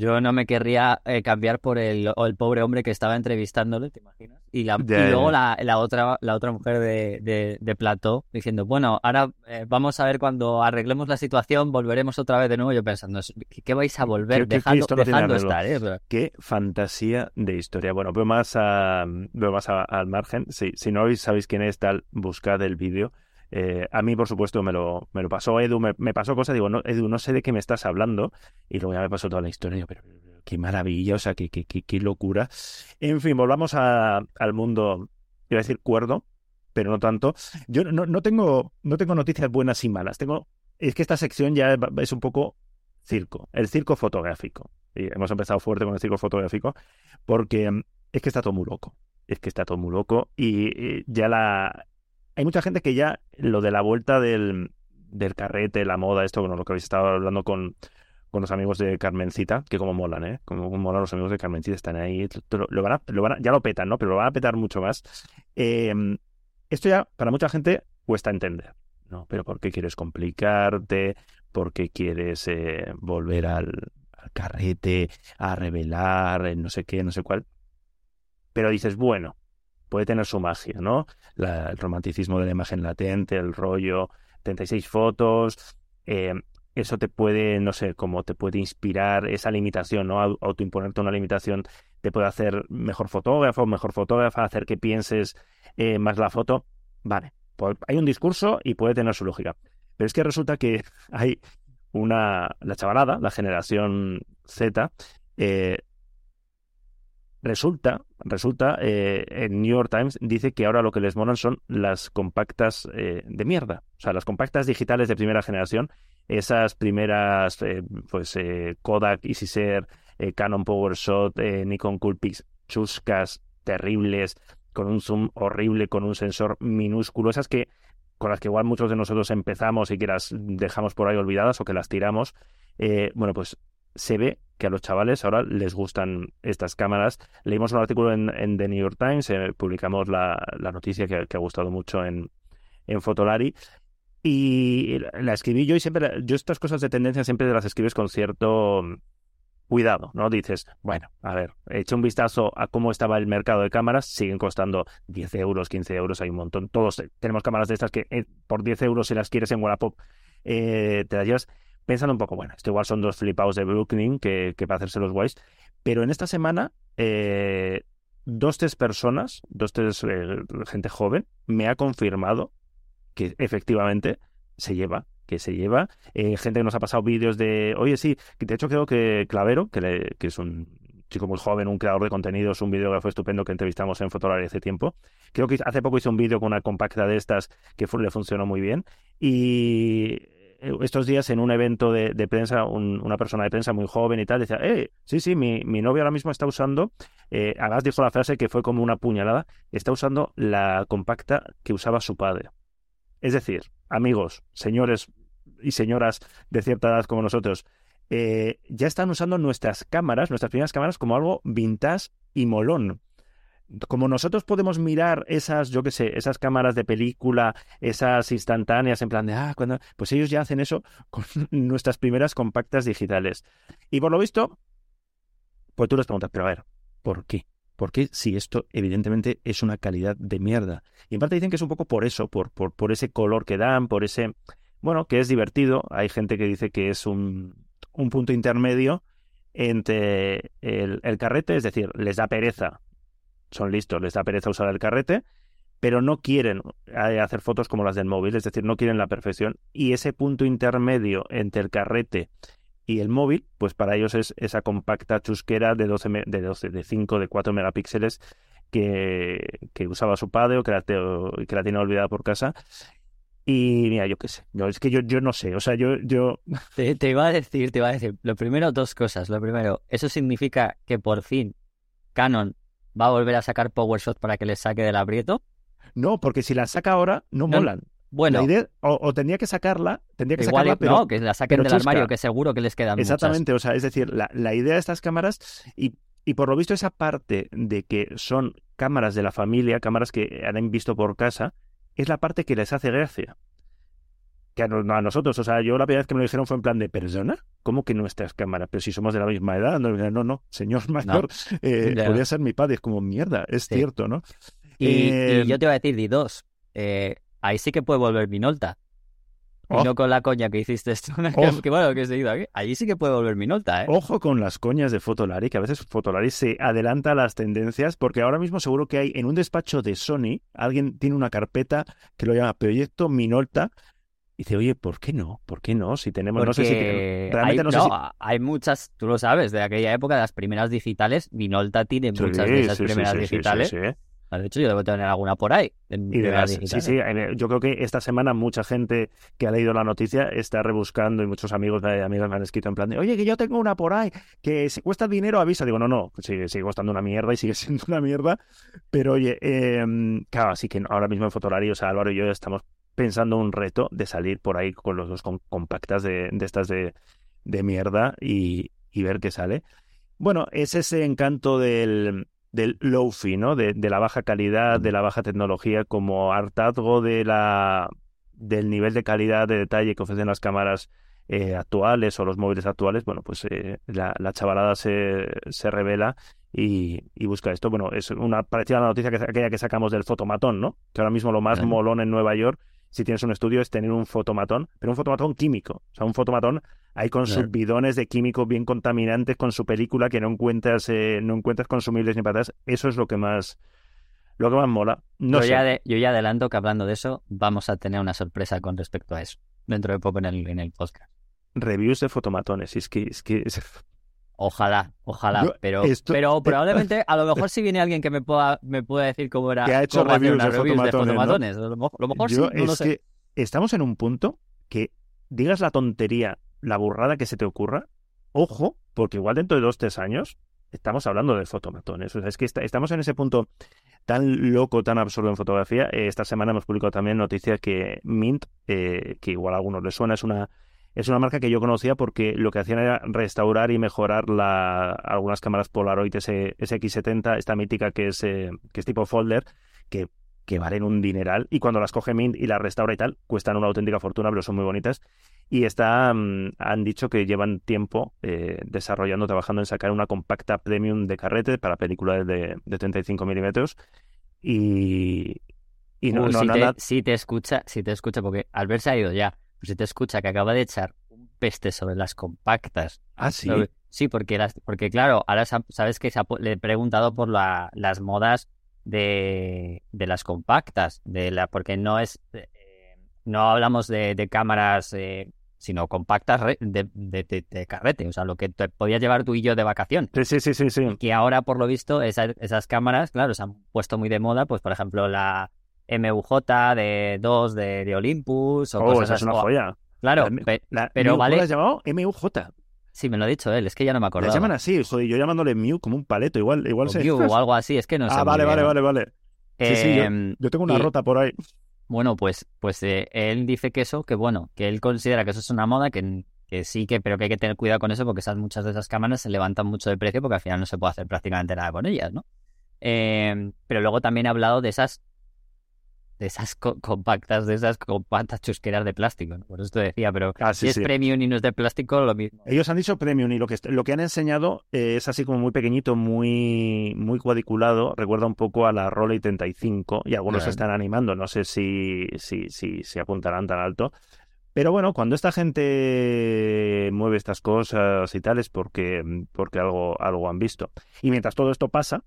Yo no me querría eh, cambiar por el, o el pobre hombre que estaba entrevistándole, ¿te imaginas? Y, la, y luego la, la otra la otra mujer de, de, de plató diciendo, bueno, ahora eh, vamos a ver cuando arreglemos la situación, volveremos otra vez de nuevo. Yo pensando, ¿qué, vais a volver? ¿Qué- qué- qué dejando dejando estar, ¿eh? Pero- Qué fantasía de historia. Bueno, veo más, a, veo más a- al margen. Sí, si no sabéis quién es, tal, buscad el vídeo. Eh, a mí, por supuesto, me lo, me lo pasó Edu, me, pasó cosas, digo, no, Edu, no sé de qué me estás hablando, y luego ya me pasó toda la historia, digo, pero qué maravilla, o sea, qué, qué, qué, qué locura. En fin, volvamos al mundo, iba a decir cuerdo, pero no tanto. Yo no, no, tengo, no tengo noticias buenas y malas, tengo, es que esta sección ya es un poco circo, el circo fotográfico. Y hemos empezado fuerte con el circo fotográfico, porque mm, es que está todo muy loco. Es que está todo muy loco y ya la, hay mucha gente que ya lo de la vuelta del, del carrete, la moda, esto, con lo que habéis estado hablando con, con los amigos de Carmencita, que como molan, ¿eh? Como molan los amigos de Carmencita, están ahí, lo, van a, lo van a, ya lo petan, ¿no? Pero lo van a petar mucho más. Eh, esto ya, para mucha gente, cuesta entender, ¿no? Pero ¿por qué quieres complicarte? ¿Por qué quieres eh, volver al, al, carrete, a revelar, no sé qué, no sé cuál? Pero dices, bueno, puede tener su magia, ¿no? El romanticismo de la imagen latente, el rollo, 36 fotos, eh, eso te puede, no sé, como te puede inspirar esa limitación, ¿no? Autoimponerte una limitación te puede hacer mejor fotógrafo, mejor fotógrafa, hacer que pienses eh, más la foto. Vale, pues hay un discurso y puede tener su lógica. Pero es que resulta que hay una, la chavalada, la generación Z, eh, Resulta, resulta, eh, en New York Times dice que ahora lo que les molan son las compactas eh, de mierda. O sea, las compactas digitales de primera generación, esas primeras, eh, pues, eh, Kodak, EasyShare, eh, Canon PowerShot, Nikon Coolpix, chuscas, terribles, con un zoom horrible, con un sensor minúsculo, esas que con las que igual muchos de nosotros empezamos y que las dejamos por ahí olvidadas o que las tiramos. Eh, bueno, pues se ve que a los chavales ahora les gustan estas cámaras. Leímos un artículo en, The New York Times, eh, publicamos la, la noticia que, ha gustado mucho en, en Fotolari. Y la escribí yo y siempre, yo estas cosas de tendencia siempre las escribes con cierto cuidado, ¿no? Dices, bueno, a ver, hecho un vistazo a cómo estaba el mercado de cámaras, siguen costando 10 euros, 15 euros, hay un montón. Todos tenemos cámaras de estas que eh, por 10 euros si las quieres en Wallapop eh, te las llevas pensando un poco, bueno, esto igual son dos flipados de Brooklyn que, que para hacerse los guays, pero en esta semana eh, dos, tres personas, dos, tres eh, gente joven, me ha confirmado que efectivamente se lleva, que se lleva. Eh, gente que nos ha pasado vídeos de, oye, sí, de hecho creo que Clavero, que, que es un chico muy joven, un creador de contenidos, un videógrafo estupendo que entrevistamos en Fotolari hace tiempo. Creo que hace poco hizo un vídeo con una compacta de estas que le funcionó muy bien. Y estos días en un evento de, prensa, un, una persona de prensa muy joven y tal, decía, eh, sí, sí, mi, mi novio ahora mismo está usando, eh, además dijo la frase que fue como una puñalada, está usando la compacta que usaba su padre. Es decir, amigos, señores y señoras de cierta edad como nosotros, eh, ya están usando nuestras cámaras, nuestras primeras cámaras, como algo vintage y molón como nosotros podemos mirar esas, yo qué sé, esas cámaras de película, esas instantáneas en plan de, ah, cuando, pues ellos ya hacen eso con nuestras primeras compactas digitales. Y por lo visto, pues tú les preguntas, pero a ver, ¿por qué? ¿Por qué si esto evidentemente es una calidad de mierda? Y en parte dicen que es un poco por eso, por, por, por ese color que dan, por ese, bueno, que es divertido. Hay gente que dice que es un, un punto intermedio entre el, el carrete, es decir, les da pereza son listos, les da pereza usar el carrete, pero no quieren eh, hacer fotos como las del móvil, es decir, no quieren la perfección. Y ese punto intermedio entre el carrete y el móvil, pues para ellos es esa compacta chusquera de 12, de 12, de 5, de 4 megapíxeles que, que usaba su padre o que, la, que la tiene olvidada por casa. Y mira, yo qué sé, no, es que yo, yo no sé, o sea, yo... yo... Te, te iba a decir, te iba a decir, lo primero, dos cosas. Lo primero, eso significa que por fin Canon va a volver a sacar PowerShot para que les saque del aprieto. No, porque si la saca ahora, no, no molan. Bueno, idea, o, o, tendría que sacarla, tendría que igual, sacarla, pero, no, que la saquen del armario, que seguro que les quedan Exactamente, muchas. o sea, es decir, la, la idea de estas cámaras y, y, por lo visto esa parte de que son cámaras de la familia, cámaras que han visto por casa, es la parte que les hace gracia. Que a, a, nosotros, o sea, yo la primera vez que me lo dijeron fue en plan de persona, ¿cómo que nuestras cámaras? Pero si somos de la misma edad, no, no, no señor mayor, no. eh, podría ser mi padre, es como mierda, es sí. cierto, ¿no? Y, eh, y, yo te iba a decir, di dos, eh, ahí sí que puede volver Minolta. Y no con la coña que hiciste esto. Que, que, bueno, que he seguido aquí. Allí sí que puede volver mi nota, ¿eh? Ojo con las coñas de Fotolari, que a veces Fotolari se adelanta a las tendencias, porque ahora mismo seguro que hay en un despacho de Sony, alguien tiene una carpeta que lo llama Proyecto Minolta, dice, oye, ¿por qué no? ¿Por qué no? Si tenemos, no sé si realmente hay, no, sé si... hay muchas, tú lo sabes, de aquella época, de las primeras digitales, Minolta tiene muchas de esas primeras digitales. De hecho, yo debo tener alguna por ahí. sí, sí. Yo creo que esta semana mucha gente que ha leído la noticia está rebuscando y muchos amigos de amigos me han escrito en plan de, oye, que yo tengo una por ahí, que si cuesta dinero avisa. Digo, no, no, sigue, sigue costando una mierda y sigue siendo una mierda. Pero oye, eh, claro, así que ahora mismo en Fotolari, o sea, Álvaro y yo estamos pensando un reto de salir por ahí con los dos compactas de, de estas de, de mierda y, y, ver qué sale. Bueno, es ese encanto del, del low-fi, ¿no? De, de, la baja calidad, de la baja tecnología, como hartazgo de la, del nivel de calidad, de detalle que ofrecen las cámaras eh, actuales o los móviles actuales, bueno, pues eh, la, la, chavalada se, se revela y, y, busca esto. Bueno, es una parecida a la noticia que aquella que sacamos del fotomatón, ¿no? Que ahora mismo lo más molón en Nueva York si tienes un estudio, es tener un fotomatón, pero un fotomatón químico. O sea, un fotomatón ahí con sus bidones de químicos bien contaminantes, con su película que no encuentras, eh, no encuentras consumibles ni patatas. Eso es lo que más, lo que más mola. No yo, Ya yo ya adelanto que hablando de eso, vamos a tener una sorpresa con respecto a eso, dentro de poco en el, en el podcast. Reviews de fotomatones, es que, es que Ojalá, ojalá, pero, pero probablemente, a lo mejor si viene alguien que me pueda, me pueda decir cómo era. Que ha hecho reviews, de, fotomatones. A lo mejor, sí, es que estamos en un punto que digas la tontería, la burrada que se te ocurra, ojo, porque igual dentro de dos, tres años estamos hablando de fotomatones. O sea, es que estamos en ese punto tan loco, tan absurdo en fotografía. Eh, esta semana hemos publicado también noticias que Mint, eh, que igual a algunos les suena, es una es una marca que yo conocía porque lo que hacían era restaurar y mejorar la, algunas cámaras Polaroid SX70, esta mítica que es, eh, que es tipo folder, que, que valen un dineral. Y cuando las coge Mint y las restaura y tal, cuestan una auténtica fortuna, pero son muy bonitas. Y está, mm, han dicho que llevan tiempo eh, desarrollando, trabajando en sacar una compacta premium de carrete para películas de, de 35 milímetros. Y, y no, uh, no, si, nada... te, si te escucha, si te escucha, porque Albert se ha ido ya. Pues si te escucha que acaba de echar un peste sobre las compactas. Ah, sí. sí, porque, las, porque claro, ahora sabes que le he preguntado por la, las modas de, de, las compactas, de la, porque no es, eh, no hablamos de, de cámaras, eh, sino compactas de, de, carrete, o sea, lo que te podías llevar tú y yo de vacación. Sí, sí, sí, sí. sí. Y que ahora, por lo visto, esas cámaras, claro, se han puesto muy de moda, pues por ejemplo, la, MUJ de 2 de, de, Olympus o oh, cosas esa es una joya. Claro, la, pero vale. ¿La has llamado MUJ? Sí, me lo ha dicho él, es que ya no me acuerdo. La llaman así, joder, yo llamándole Mew como un paleto, igual, igual o se... Mew o algo así, es que no sé. Ah, vale, vale, vale, vale. Sí, sí, yo, Em, yo tengo una y- rota por ahí. Bueno, pues, pues eh, él dice que eso, que bueno, que él considera que eso es una moda, que, que sí, que, pero que hay que tener cuidado con eso porque esas, muchas de esas cámaras se levantan mucho de precio porque al final no se puede hacer prácticamente nada con ellas, ¿no? Eh, pero luego también ha hablado de esas de esas co- compactas, de esas compactas chusqueras de plástico, ¿no? Por eso te decía, pero Ah, si es sí. premium y no es de plástico, lo mismo. Ellos han dicho premium y lo que, lo que han enseñado eh, es así como muy pequeñito, muy, muy cuadriculado. Recuerda un poco a la Rolei 35 y algunos se están animando. No sé si, si, si, si apuntarán tan alto. Pero bueno, cuando esta gente mueve estas cosas y tal es porque, porque algo, algo han visto. Y mientras todo esto pasa,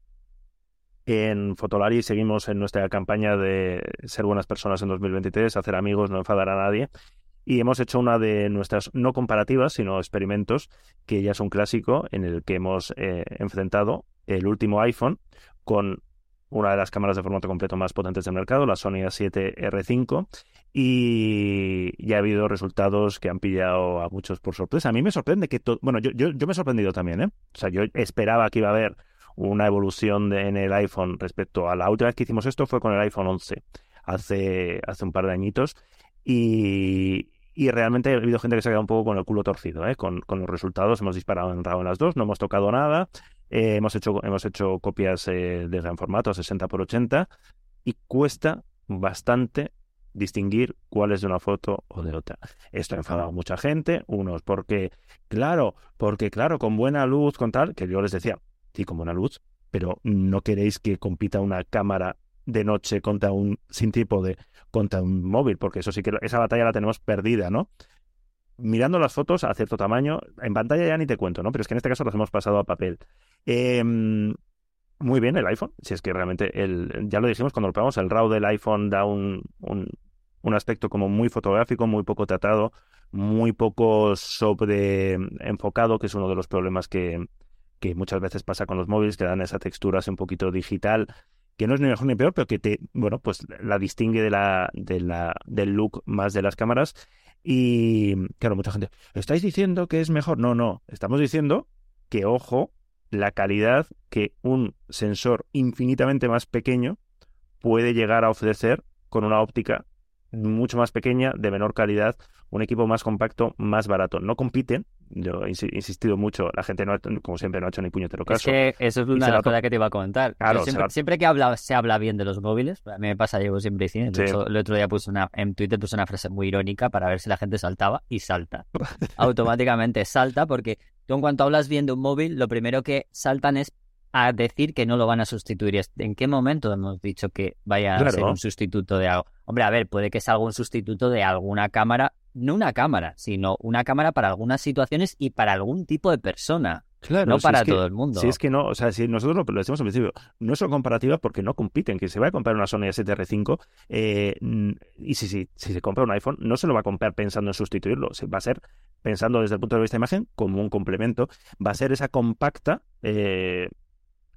en Fotolari seguimos en nuestra campaña de ser buenas personas en 2023, hacer amigos, no enfadar a nadie. Y hemos hecho una de nuestras, no comparativas, sino experimentos, que ya es un clásico, en el que hemos eh, enfrentado el último iPhone con una de las cámaras de formato completo más potentes del mercado, la Sony A7R5, y ya ha habido resultados que han pillado a muchos por sorpresa. A mí me sorprende que todo, bueno, yo, yo, yo me he sorprendido también, ¿eh? O sea, yo esperaba que iba a haber una evolución en el iPhone respecto a la última vez que hicimos esto fue con el iPhone 11, hace, hace un par de añitos, y, y realmente ha habido gente que se ha quedado un poco con el culo torcido, ¿eh? Con, con los resultados. Hemos disparado en en las dos, no hemos tocado nada. eh, hemos, hecho, hemos hecho copias eh, de gran formato, a 60 por 80, y cuesta bastante distinguir cuál es de una foto o de otra. Esto ha enfadado a mucha gente, unos porque, claro, porque claro, con buena luz, con tal, que yo les decía, sí, con buena luz, pero no queréis que compita una cámara de noche contra un sin trípode contra un móvil, porque eso sí que esa batalla la tenemos perdida, ¿no? Mirando las fotos a cierto tamaño, en pantalla ya ni te cuento, ¿no? Pero es que en este caso las hemos pasado a papel. Em, muy bien el iPhone, si es que realmente el, ya lo dijimos cuando lo probamos, el RAW del iPhone da un, un, un aspecto como muy fotográfico, muy poco tratado, muy poco sobre enfocado, que es uno de los problemas que, que muchas veces pasa con los móviles, que dan esa textura así un poquito digital, que no es ni mejor ni peor, pero que te, bueno, pues la distingue del look más de las cámaras. Y claro, mucha gente, ¿estáis diciendo que es mejor? No, no, estamos diciendo que, ojo, la calidad que un sensor infinitamente más pequeño puede llegar a ofrecer con una óptica mucho más pequeña, de menor calidad, un equipo más compacto, más barato. No compiten, yo he insistido mucho, la gente, no, como siempre, no ha hecho ni puñetero caso. Es que eso es una de las cosas que te iba a comentar. siempre, que habla, se habla bien de los móviles, a mí me pasa, llevo siempre diciendo, el otro día puse una, en Twitter puse una frase muy irónica para ver si la gente saltaba y salta. Automáticamente salta porque tú en cuanto hablas bien de un móvil, lo primero que saltan es a decir que no lo van a sustituir. ¿En qué momento hemos dicho que vaya a ser un sustituto de algo? Hombre, a ver, puede que sea algún sustituto de alguna cámara, no una cámara, sino una cámara para algunas situaciones y para algún tipo de persona. Claro, no para todo el mundo. Si es que no, o sea, si nosotros lo, decimos al principio, no son comparativas porque no compiten. Que se va a comprar una Sony A7R5 eh, y si, si, si se compra un iPhone, no se lo va a comprar pensando en sustituirlo. Se va a ser pensando desde el punto de vista de imagen como un complemento. Va a ser esa compacta eh,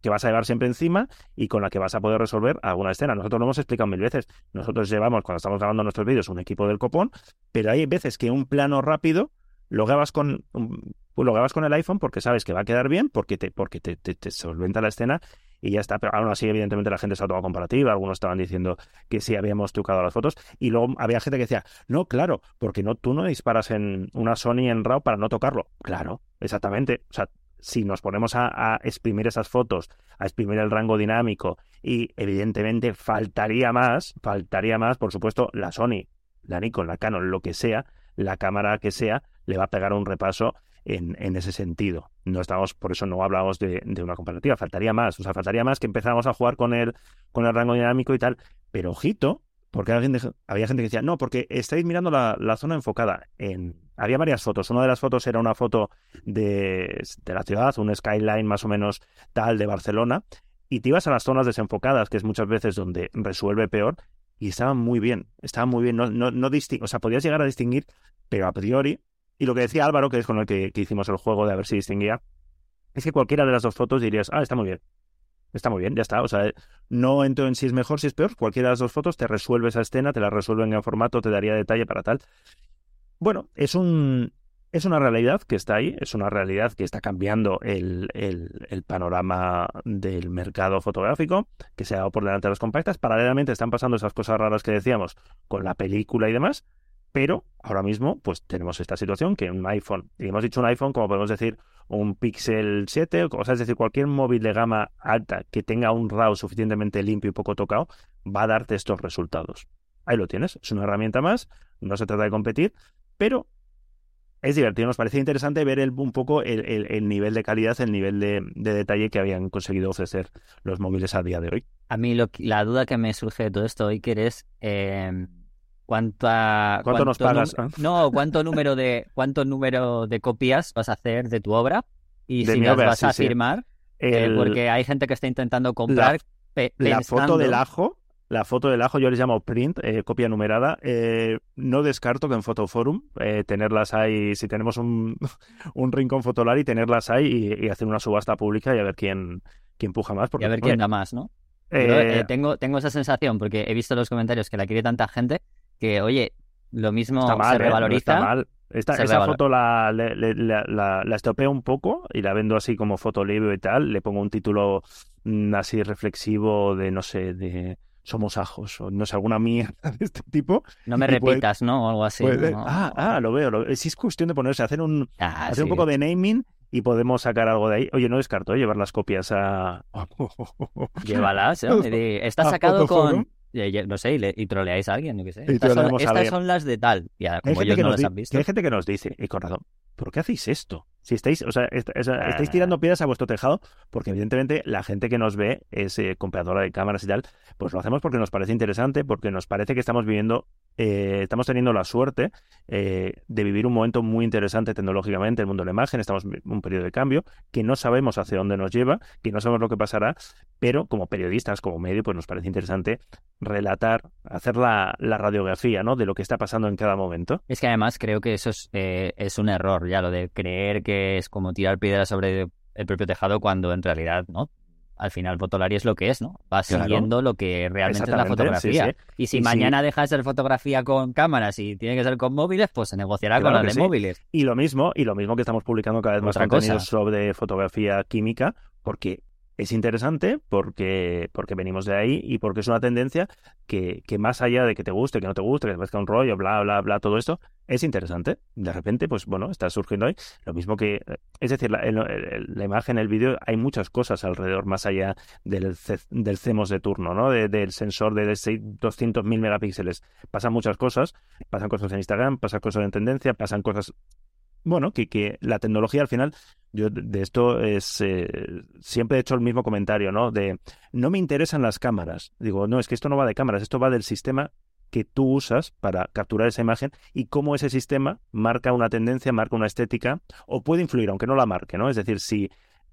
que vas a llevar siempre encima y con la que vas a poder resolver alguna escena. Nosotros lo hemos explicado mil veces. Nosotros llevamos, cuando estamos grabando nuestros vídeos, un equipo del copón, pero hay veces que un plano rápido lo grabas con lo grabas con el iPhone porque sabes que va a quedar bien, porque te, porque te, solventa la escena y ya está. Pero aún así, evidentemente, la gente se ha tomado comparativa. Algunos estaban diciendo que sí habíamos trucado las fotos. Y luego había gente que decía, no, claro, porque no, tú no disparas en una Sony en RAW para no tocarlo. Claro, exactamente. O sea, si nos ponemos a, exprimir esas fotos, a exprimir el rango dinámico y evidentemente faltaría más, faltaría más, por supuesto, la Sony, la Nikon, la Canon, lo que sea, la cámara que sea, le va a pegar un repaso en, en ese sentido. No estamos, por eso no hablamos de, de, una comparativa, faltaría más, o sea, faltaría más que empezáramos a jugar con el, con el rango dinámico y tal, pero ojito, porque había gente que decía, no, porque estáis mirando la, la zona enfocada en había varias fotos. Una de las fotos era una foto de, de, la ciudad, un skyline más o menos tal de Barcelona, y te ibas a las zonas desenfocadas, que es muchas veces donde resuelve peor, y estaban muy bien, estaban muy bien, no, no, no o sea, podías llegar a distinguir, pero a priori, y lo que decía Álvaro, que es con el que, que hicimos el juego de a ver si distinguía, es que cualquiera de las dos fotos dirías, ah, está muy bien, está muy bien, ya está. O sea, no entro en si es mejor, si es peor. Cualquiera de las dos fotos te resuelve esa escena, te la resuelve en el formato, te daría detalle para tal. Bueno, es un es una realidad que está ahí, es una realidad que está cambiando el, el, panorama del mercado fotográfico, que se ha dado por delante de las compactas. Paralelamente están pasando esas cosas raras que decíamos con la película y demás, pero ahora mismo pues tenemos esta situación que un iPhone, y hemos dicho un iPhone como podemos decir un Pixel 7, o sea, es decir, cualquier móvil de gama alta que tenga un RAW suficientemente limpio y poco tocado, va a darte estos resultados. Ahí lo tienes, es una herramienta más, no se trata de competir, pero es divertido, nos parece interesante ver el, un poco el, nivel de calidad, el nivel de, detalle que habían conseguido ofrecer los móviles a día de hoy. A mí la duda que me surge de todo esto, hoy es eh, ¿cuánto, nos pagas? No, cuánto número de cuánto número de copias vas a hacer de tu obra y si las vas a firmar, eh, porque hay gente que está intentando comprar. la foto del ajo la foto del ajo yo les llamo print, eh, copia numerada. Eh, no descarto que en Fotoforum eh, tenerlas ahí, si tenemos un, un rincón fotolar y tenerlas ahí y, hacer una subasta pública y a ver quién, quién puja más. Porque, y a ver quién da más, ¿no? tengo, tengo esa sensación porque he visto en los comentarios que la quiere tanta gente que, oye, lo mismo se revaloriza. está mal. esa foto la, la, la, estropeo un poco y la vendo así como foto libre y tal. Le pongo un título mm, así reflexivo de, no sé, de somos ajos o no sé, alguna mierda de este tipo. No me repitas, ¿no? O algo así. Ah, ah, lo veo. Lo... Si es cuestión de ponerse, hacer un, ah, hacer un poco de naming y podemos sacar algo de ahí. Oye, no descarto ¿eh? llevar las copias a... Llévalas, ¿eh? Está sacado con... No sé, y, troleáis a alguien, no sé. Estas, son, estas son, las de tal. Ya, como ellos no las han visto. hay gente que nos dice, y con razón, ¿por qué hacéis esto? Si estáis, o sea, est- estáis tirando piedras a vuestro tejado, porque evidentemente la gente que nos ve es eh, compradora de cámaras y tal, pues lo hacemos porque nos parece interesante, porque nos parece que estamos viviendo, eh, estamos teniendo la suerte eh, de vivir un momento muy interesante tecnológicamente, el mundo de la imagen, estamos en un periodo de cambio, que no sabemos hacia dónde nos lleva, que no sabemos lo que pasará, pero como periodistas, como medio, pues nos parece interesante relatar, hacer la, la radiografía, ¿no? De lo que está pasando en cada momento. Es que además creo que eso es, eh, es un error, ya lo de creer que es como tirar piedras sobre el propio tejado cuando en realidad, ¿no? Al final Fotolari es lo que es, ¿no? Va Claro. siguiendo lo que realmente es la fotografía. sí, sí. Y si Y sí. mañana deja de ser fotografía con cámaras y tiene que ser con móviles, pues se negociará Claro con las de móviles. Y lo mismo, y lo mismo que estamos publicando cada vez más Otra contenidos cosa. sobre fotografía química, porque es interesante, porque, porque venimos de ahí y porque es una tendencia que, que más allá de que te guste, que no te guste, que te parezca un rollo, bla, bla, bla, todo esto, es interesante. De repente, pues bueno, está surgiendo ahí. Lo mismo que, eh, es decir, la, imagen, el vídeo, hay muchas cosas alrededor, más allá del, del de turno, ¿no? De- del sensor de 200.000 megapíxeles. Pasan muchas cosas, pasan cosas en Instagram, pasan cosas en tendencia, pasan cosas bueno, que, que la tecnología al final, yo de de esto es, eh, siempre he hecho el mismo comentario, ¿no? De, no me interesan las cámaras. Digo, no, es que esto no va de cámaras, esto va del sistema que tú usas para capturar esa imagen y cómo ese sistema marca una tendencia, marca una estética o puede influir, aunque no la marque, ¿no? Es decir, si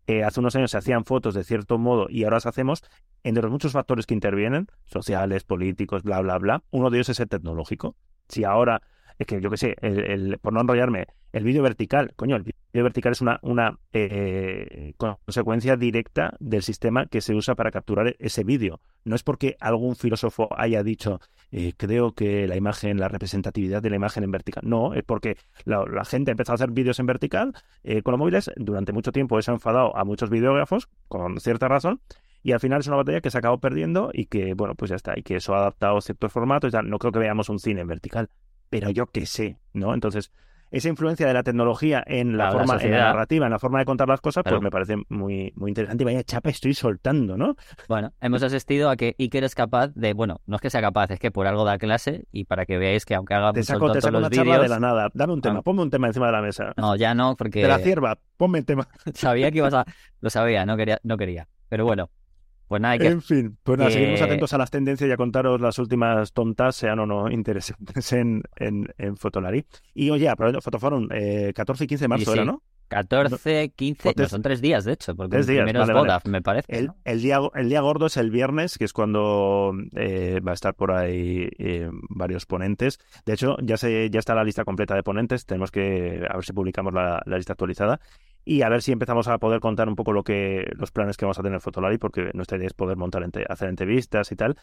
eh, hace unos años se hacían fotos de cierto modo y ahora las hacemos, entre los muchos factores que intervienen, sociales, políticos, bla, bla, bla, uno de ellos es el tecnológico. Si ahora, es que yo qué sé, el, por no enrollarme, el vídeo vertical, coño, el vertical es una, eh, consecuencia directa del sistema que se usa para capturar ese vídeo. No es porque algún filósofo haya dicho, eh, creo que la imagen, la representatividad de la imagen en vertical. No, es porque la, gente ha empezado a hacer vídeos en vertical eh, con los móviles. Durante mucho tiempo eso ha enfadado a muchos videógrafos, con cierta razón. Y al final es una batalla que se acabó perdiendo y que, bueno, pues ya está. Y que eso ha adaptado ciertos formatos. y tal. No creo que veamos un cine en vertical, pero yo qué sé, ¿no? Entonces, esa influencia de la tecnología en la la forma, en la narrativa, en la forma de contar las cosas, Claro. pues me parece muy, muy interesante. Y vaya chapa estoy soltando, ¿no? Bueno, hemos asistido a que Iker es capaz de, bueno, no es que sea capaz, es que por algo da clase y para que veáis que aunque haga Te saco, te saco los una charla vídeos, de la nada. Dame un tema, Ah. ponme un tema encima de la mesa. no, ya no, porque De la cierva, ponme el tema. sabía que ibas a, lo sabía, no quería, no quería, pero bueno, pues nada, hay que En fin, pues nada, que- seguiremos atentos a las tendencias y a contaros las últimas tontas, sean o no interesantes en, en, en Fotolari. Y oye, Fotoforum, eh, 14 y 15 de marzo sí. era, ¿no? 14, 15, no, Tres- son tres días, de hecho, porque Tres días, primero vale, es vale. boda, me parece. El, ¿no? el, día, el día gordo es el viernes, que es cuando eh, va a estar por ahí eh, varios ponentes. De hecho, ya se, ya está la lista completa de ponentes. Tenemos que a ver si publicamos la, la lista actualizada y a ver si empezamos a poder contar un poco lo que los planes que vamos a tener en Fotolari, porque nuestra idea es poder montar hacer entrevistas y tal.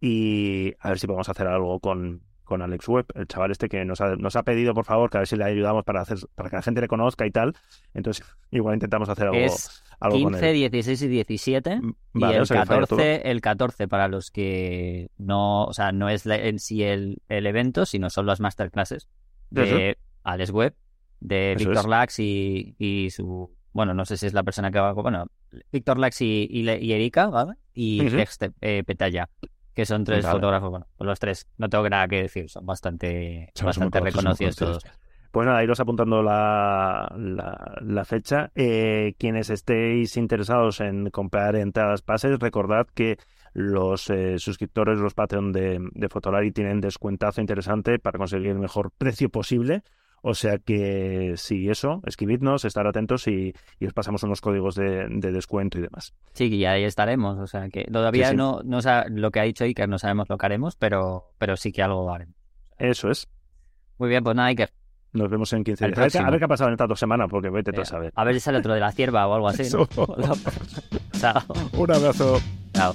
Y a ver si podemos hacer algo con, con Alex Webb, el chaval este que nos ha, nos ha pedido, por favor, que a ver si le ayudamos para hacer para que la gente le conozca y tal. Entonces, igual intentamos hacer algo, Es algo con 15, él. 16 y 17. Vale, y el o sea que falla todo. 14, el 14 para los que no, o sea, no es la- en sí el, el evento, sino son las masterclasses de Alex Webb, de Eso Víctor es. Lax y, y su, bueno, no sé si es la persona que va, bueno, Víctor Lax y, y, y Erika, ¿vale? Y Te- eh, Petaya, que son tres Vale. fotógrafos, bueno, los tres, no tengo nada que decir, son bastante, Son- bastante son reconocidos todos. Pues nada, iros apuntando la, la, la fecha. Eh, quienes estéis interesados en comprar entradas pases, recordad que los eh, suscriptores, los Patreon de, de Fotolari tienen descuentazo interesante para conseguir el mejor precio posible. O sea que si eso, escribidnos, estar atentos y, y os pasamos unos códigos de, de descuento y demás. Sí, y ahí estaremos, o sea que todavía Sí, sí. no, no lo que ha dicho Iker no sabemos lo que haremos, pero, pero sí que algo haremos. Eso es. Muy bien, pues nada, Iker. Nos vemos en 15 Al días. A ver, qué- a próximo. ver qué ha pasado en esta dos semanas, porque vete tú a Eh, saber. A ver si sale otro de la cierva o algo así. ¿no? Un abrazo. Chao.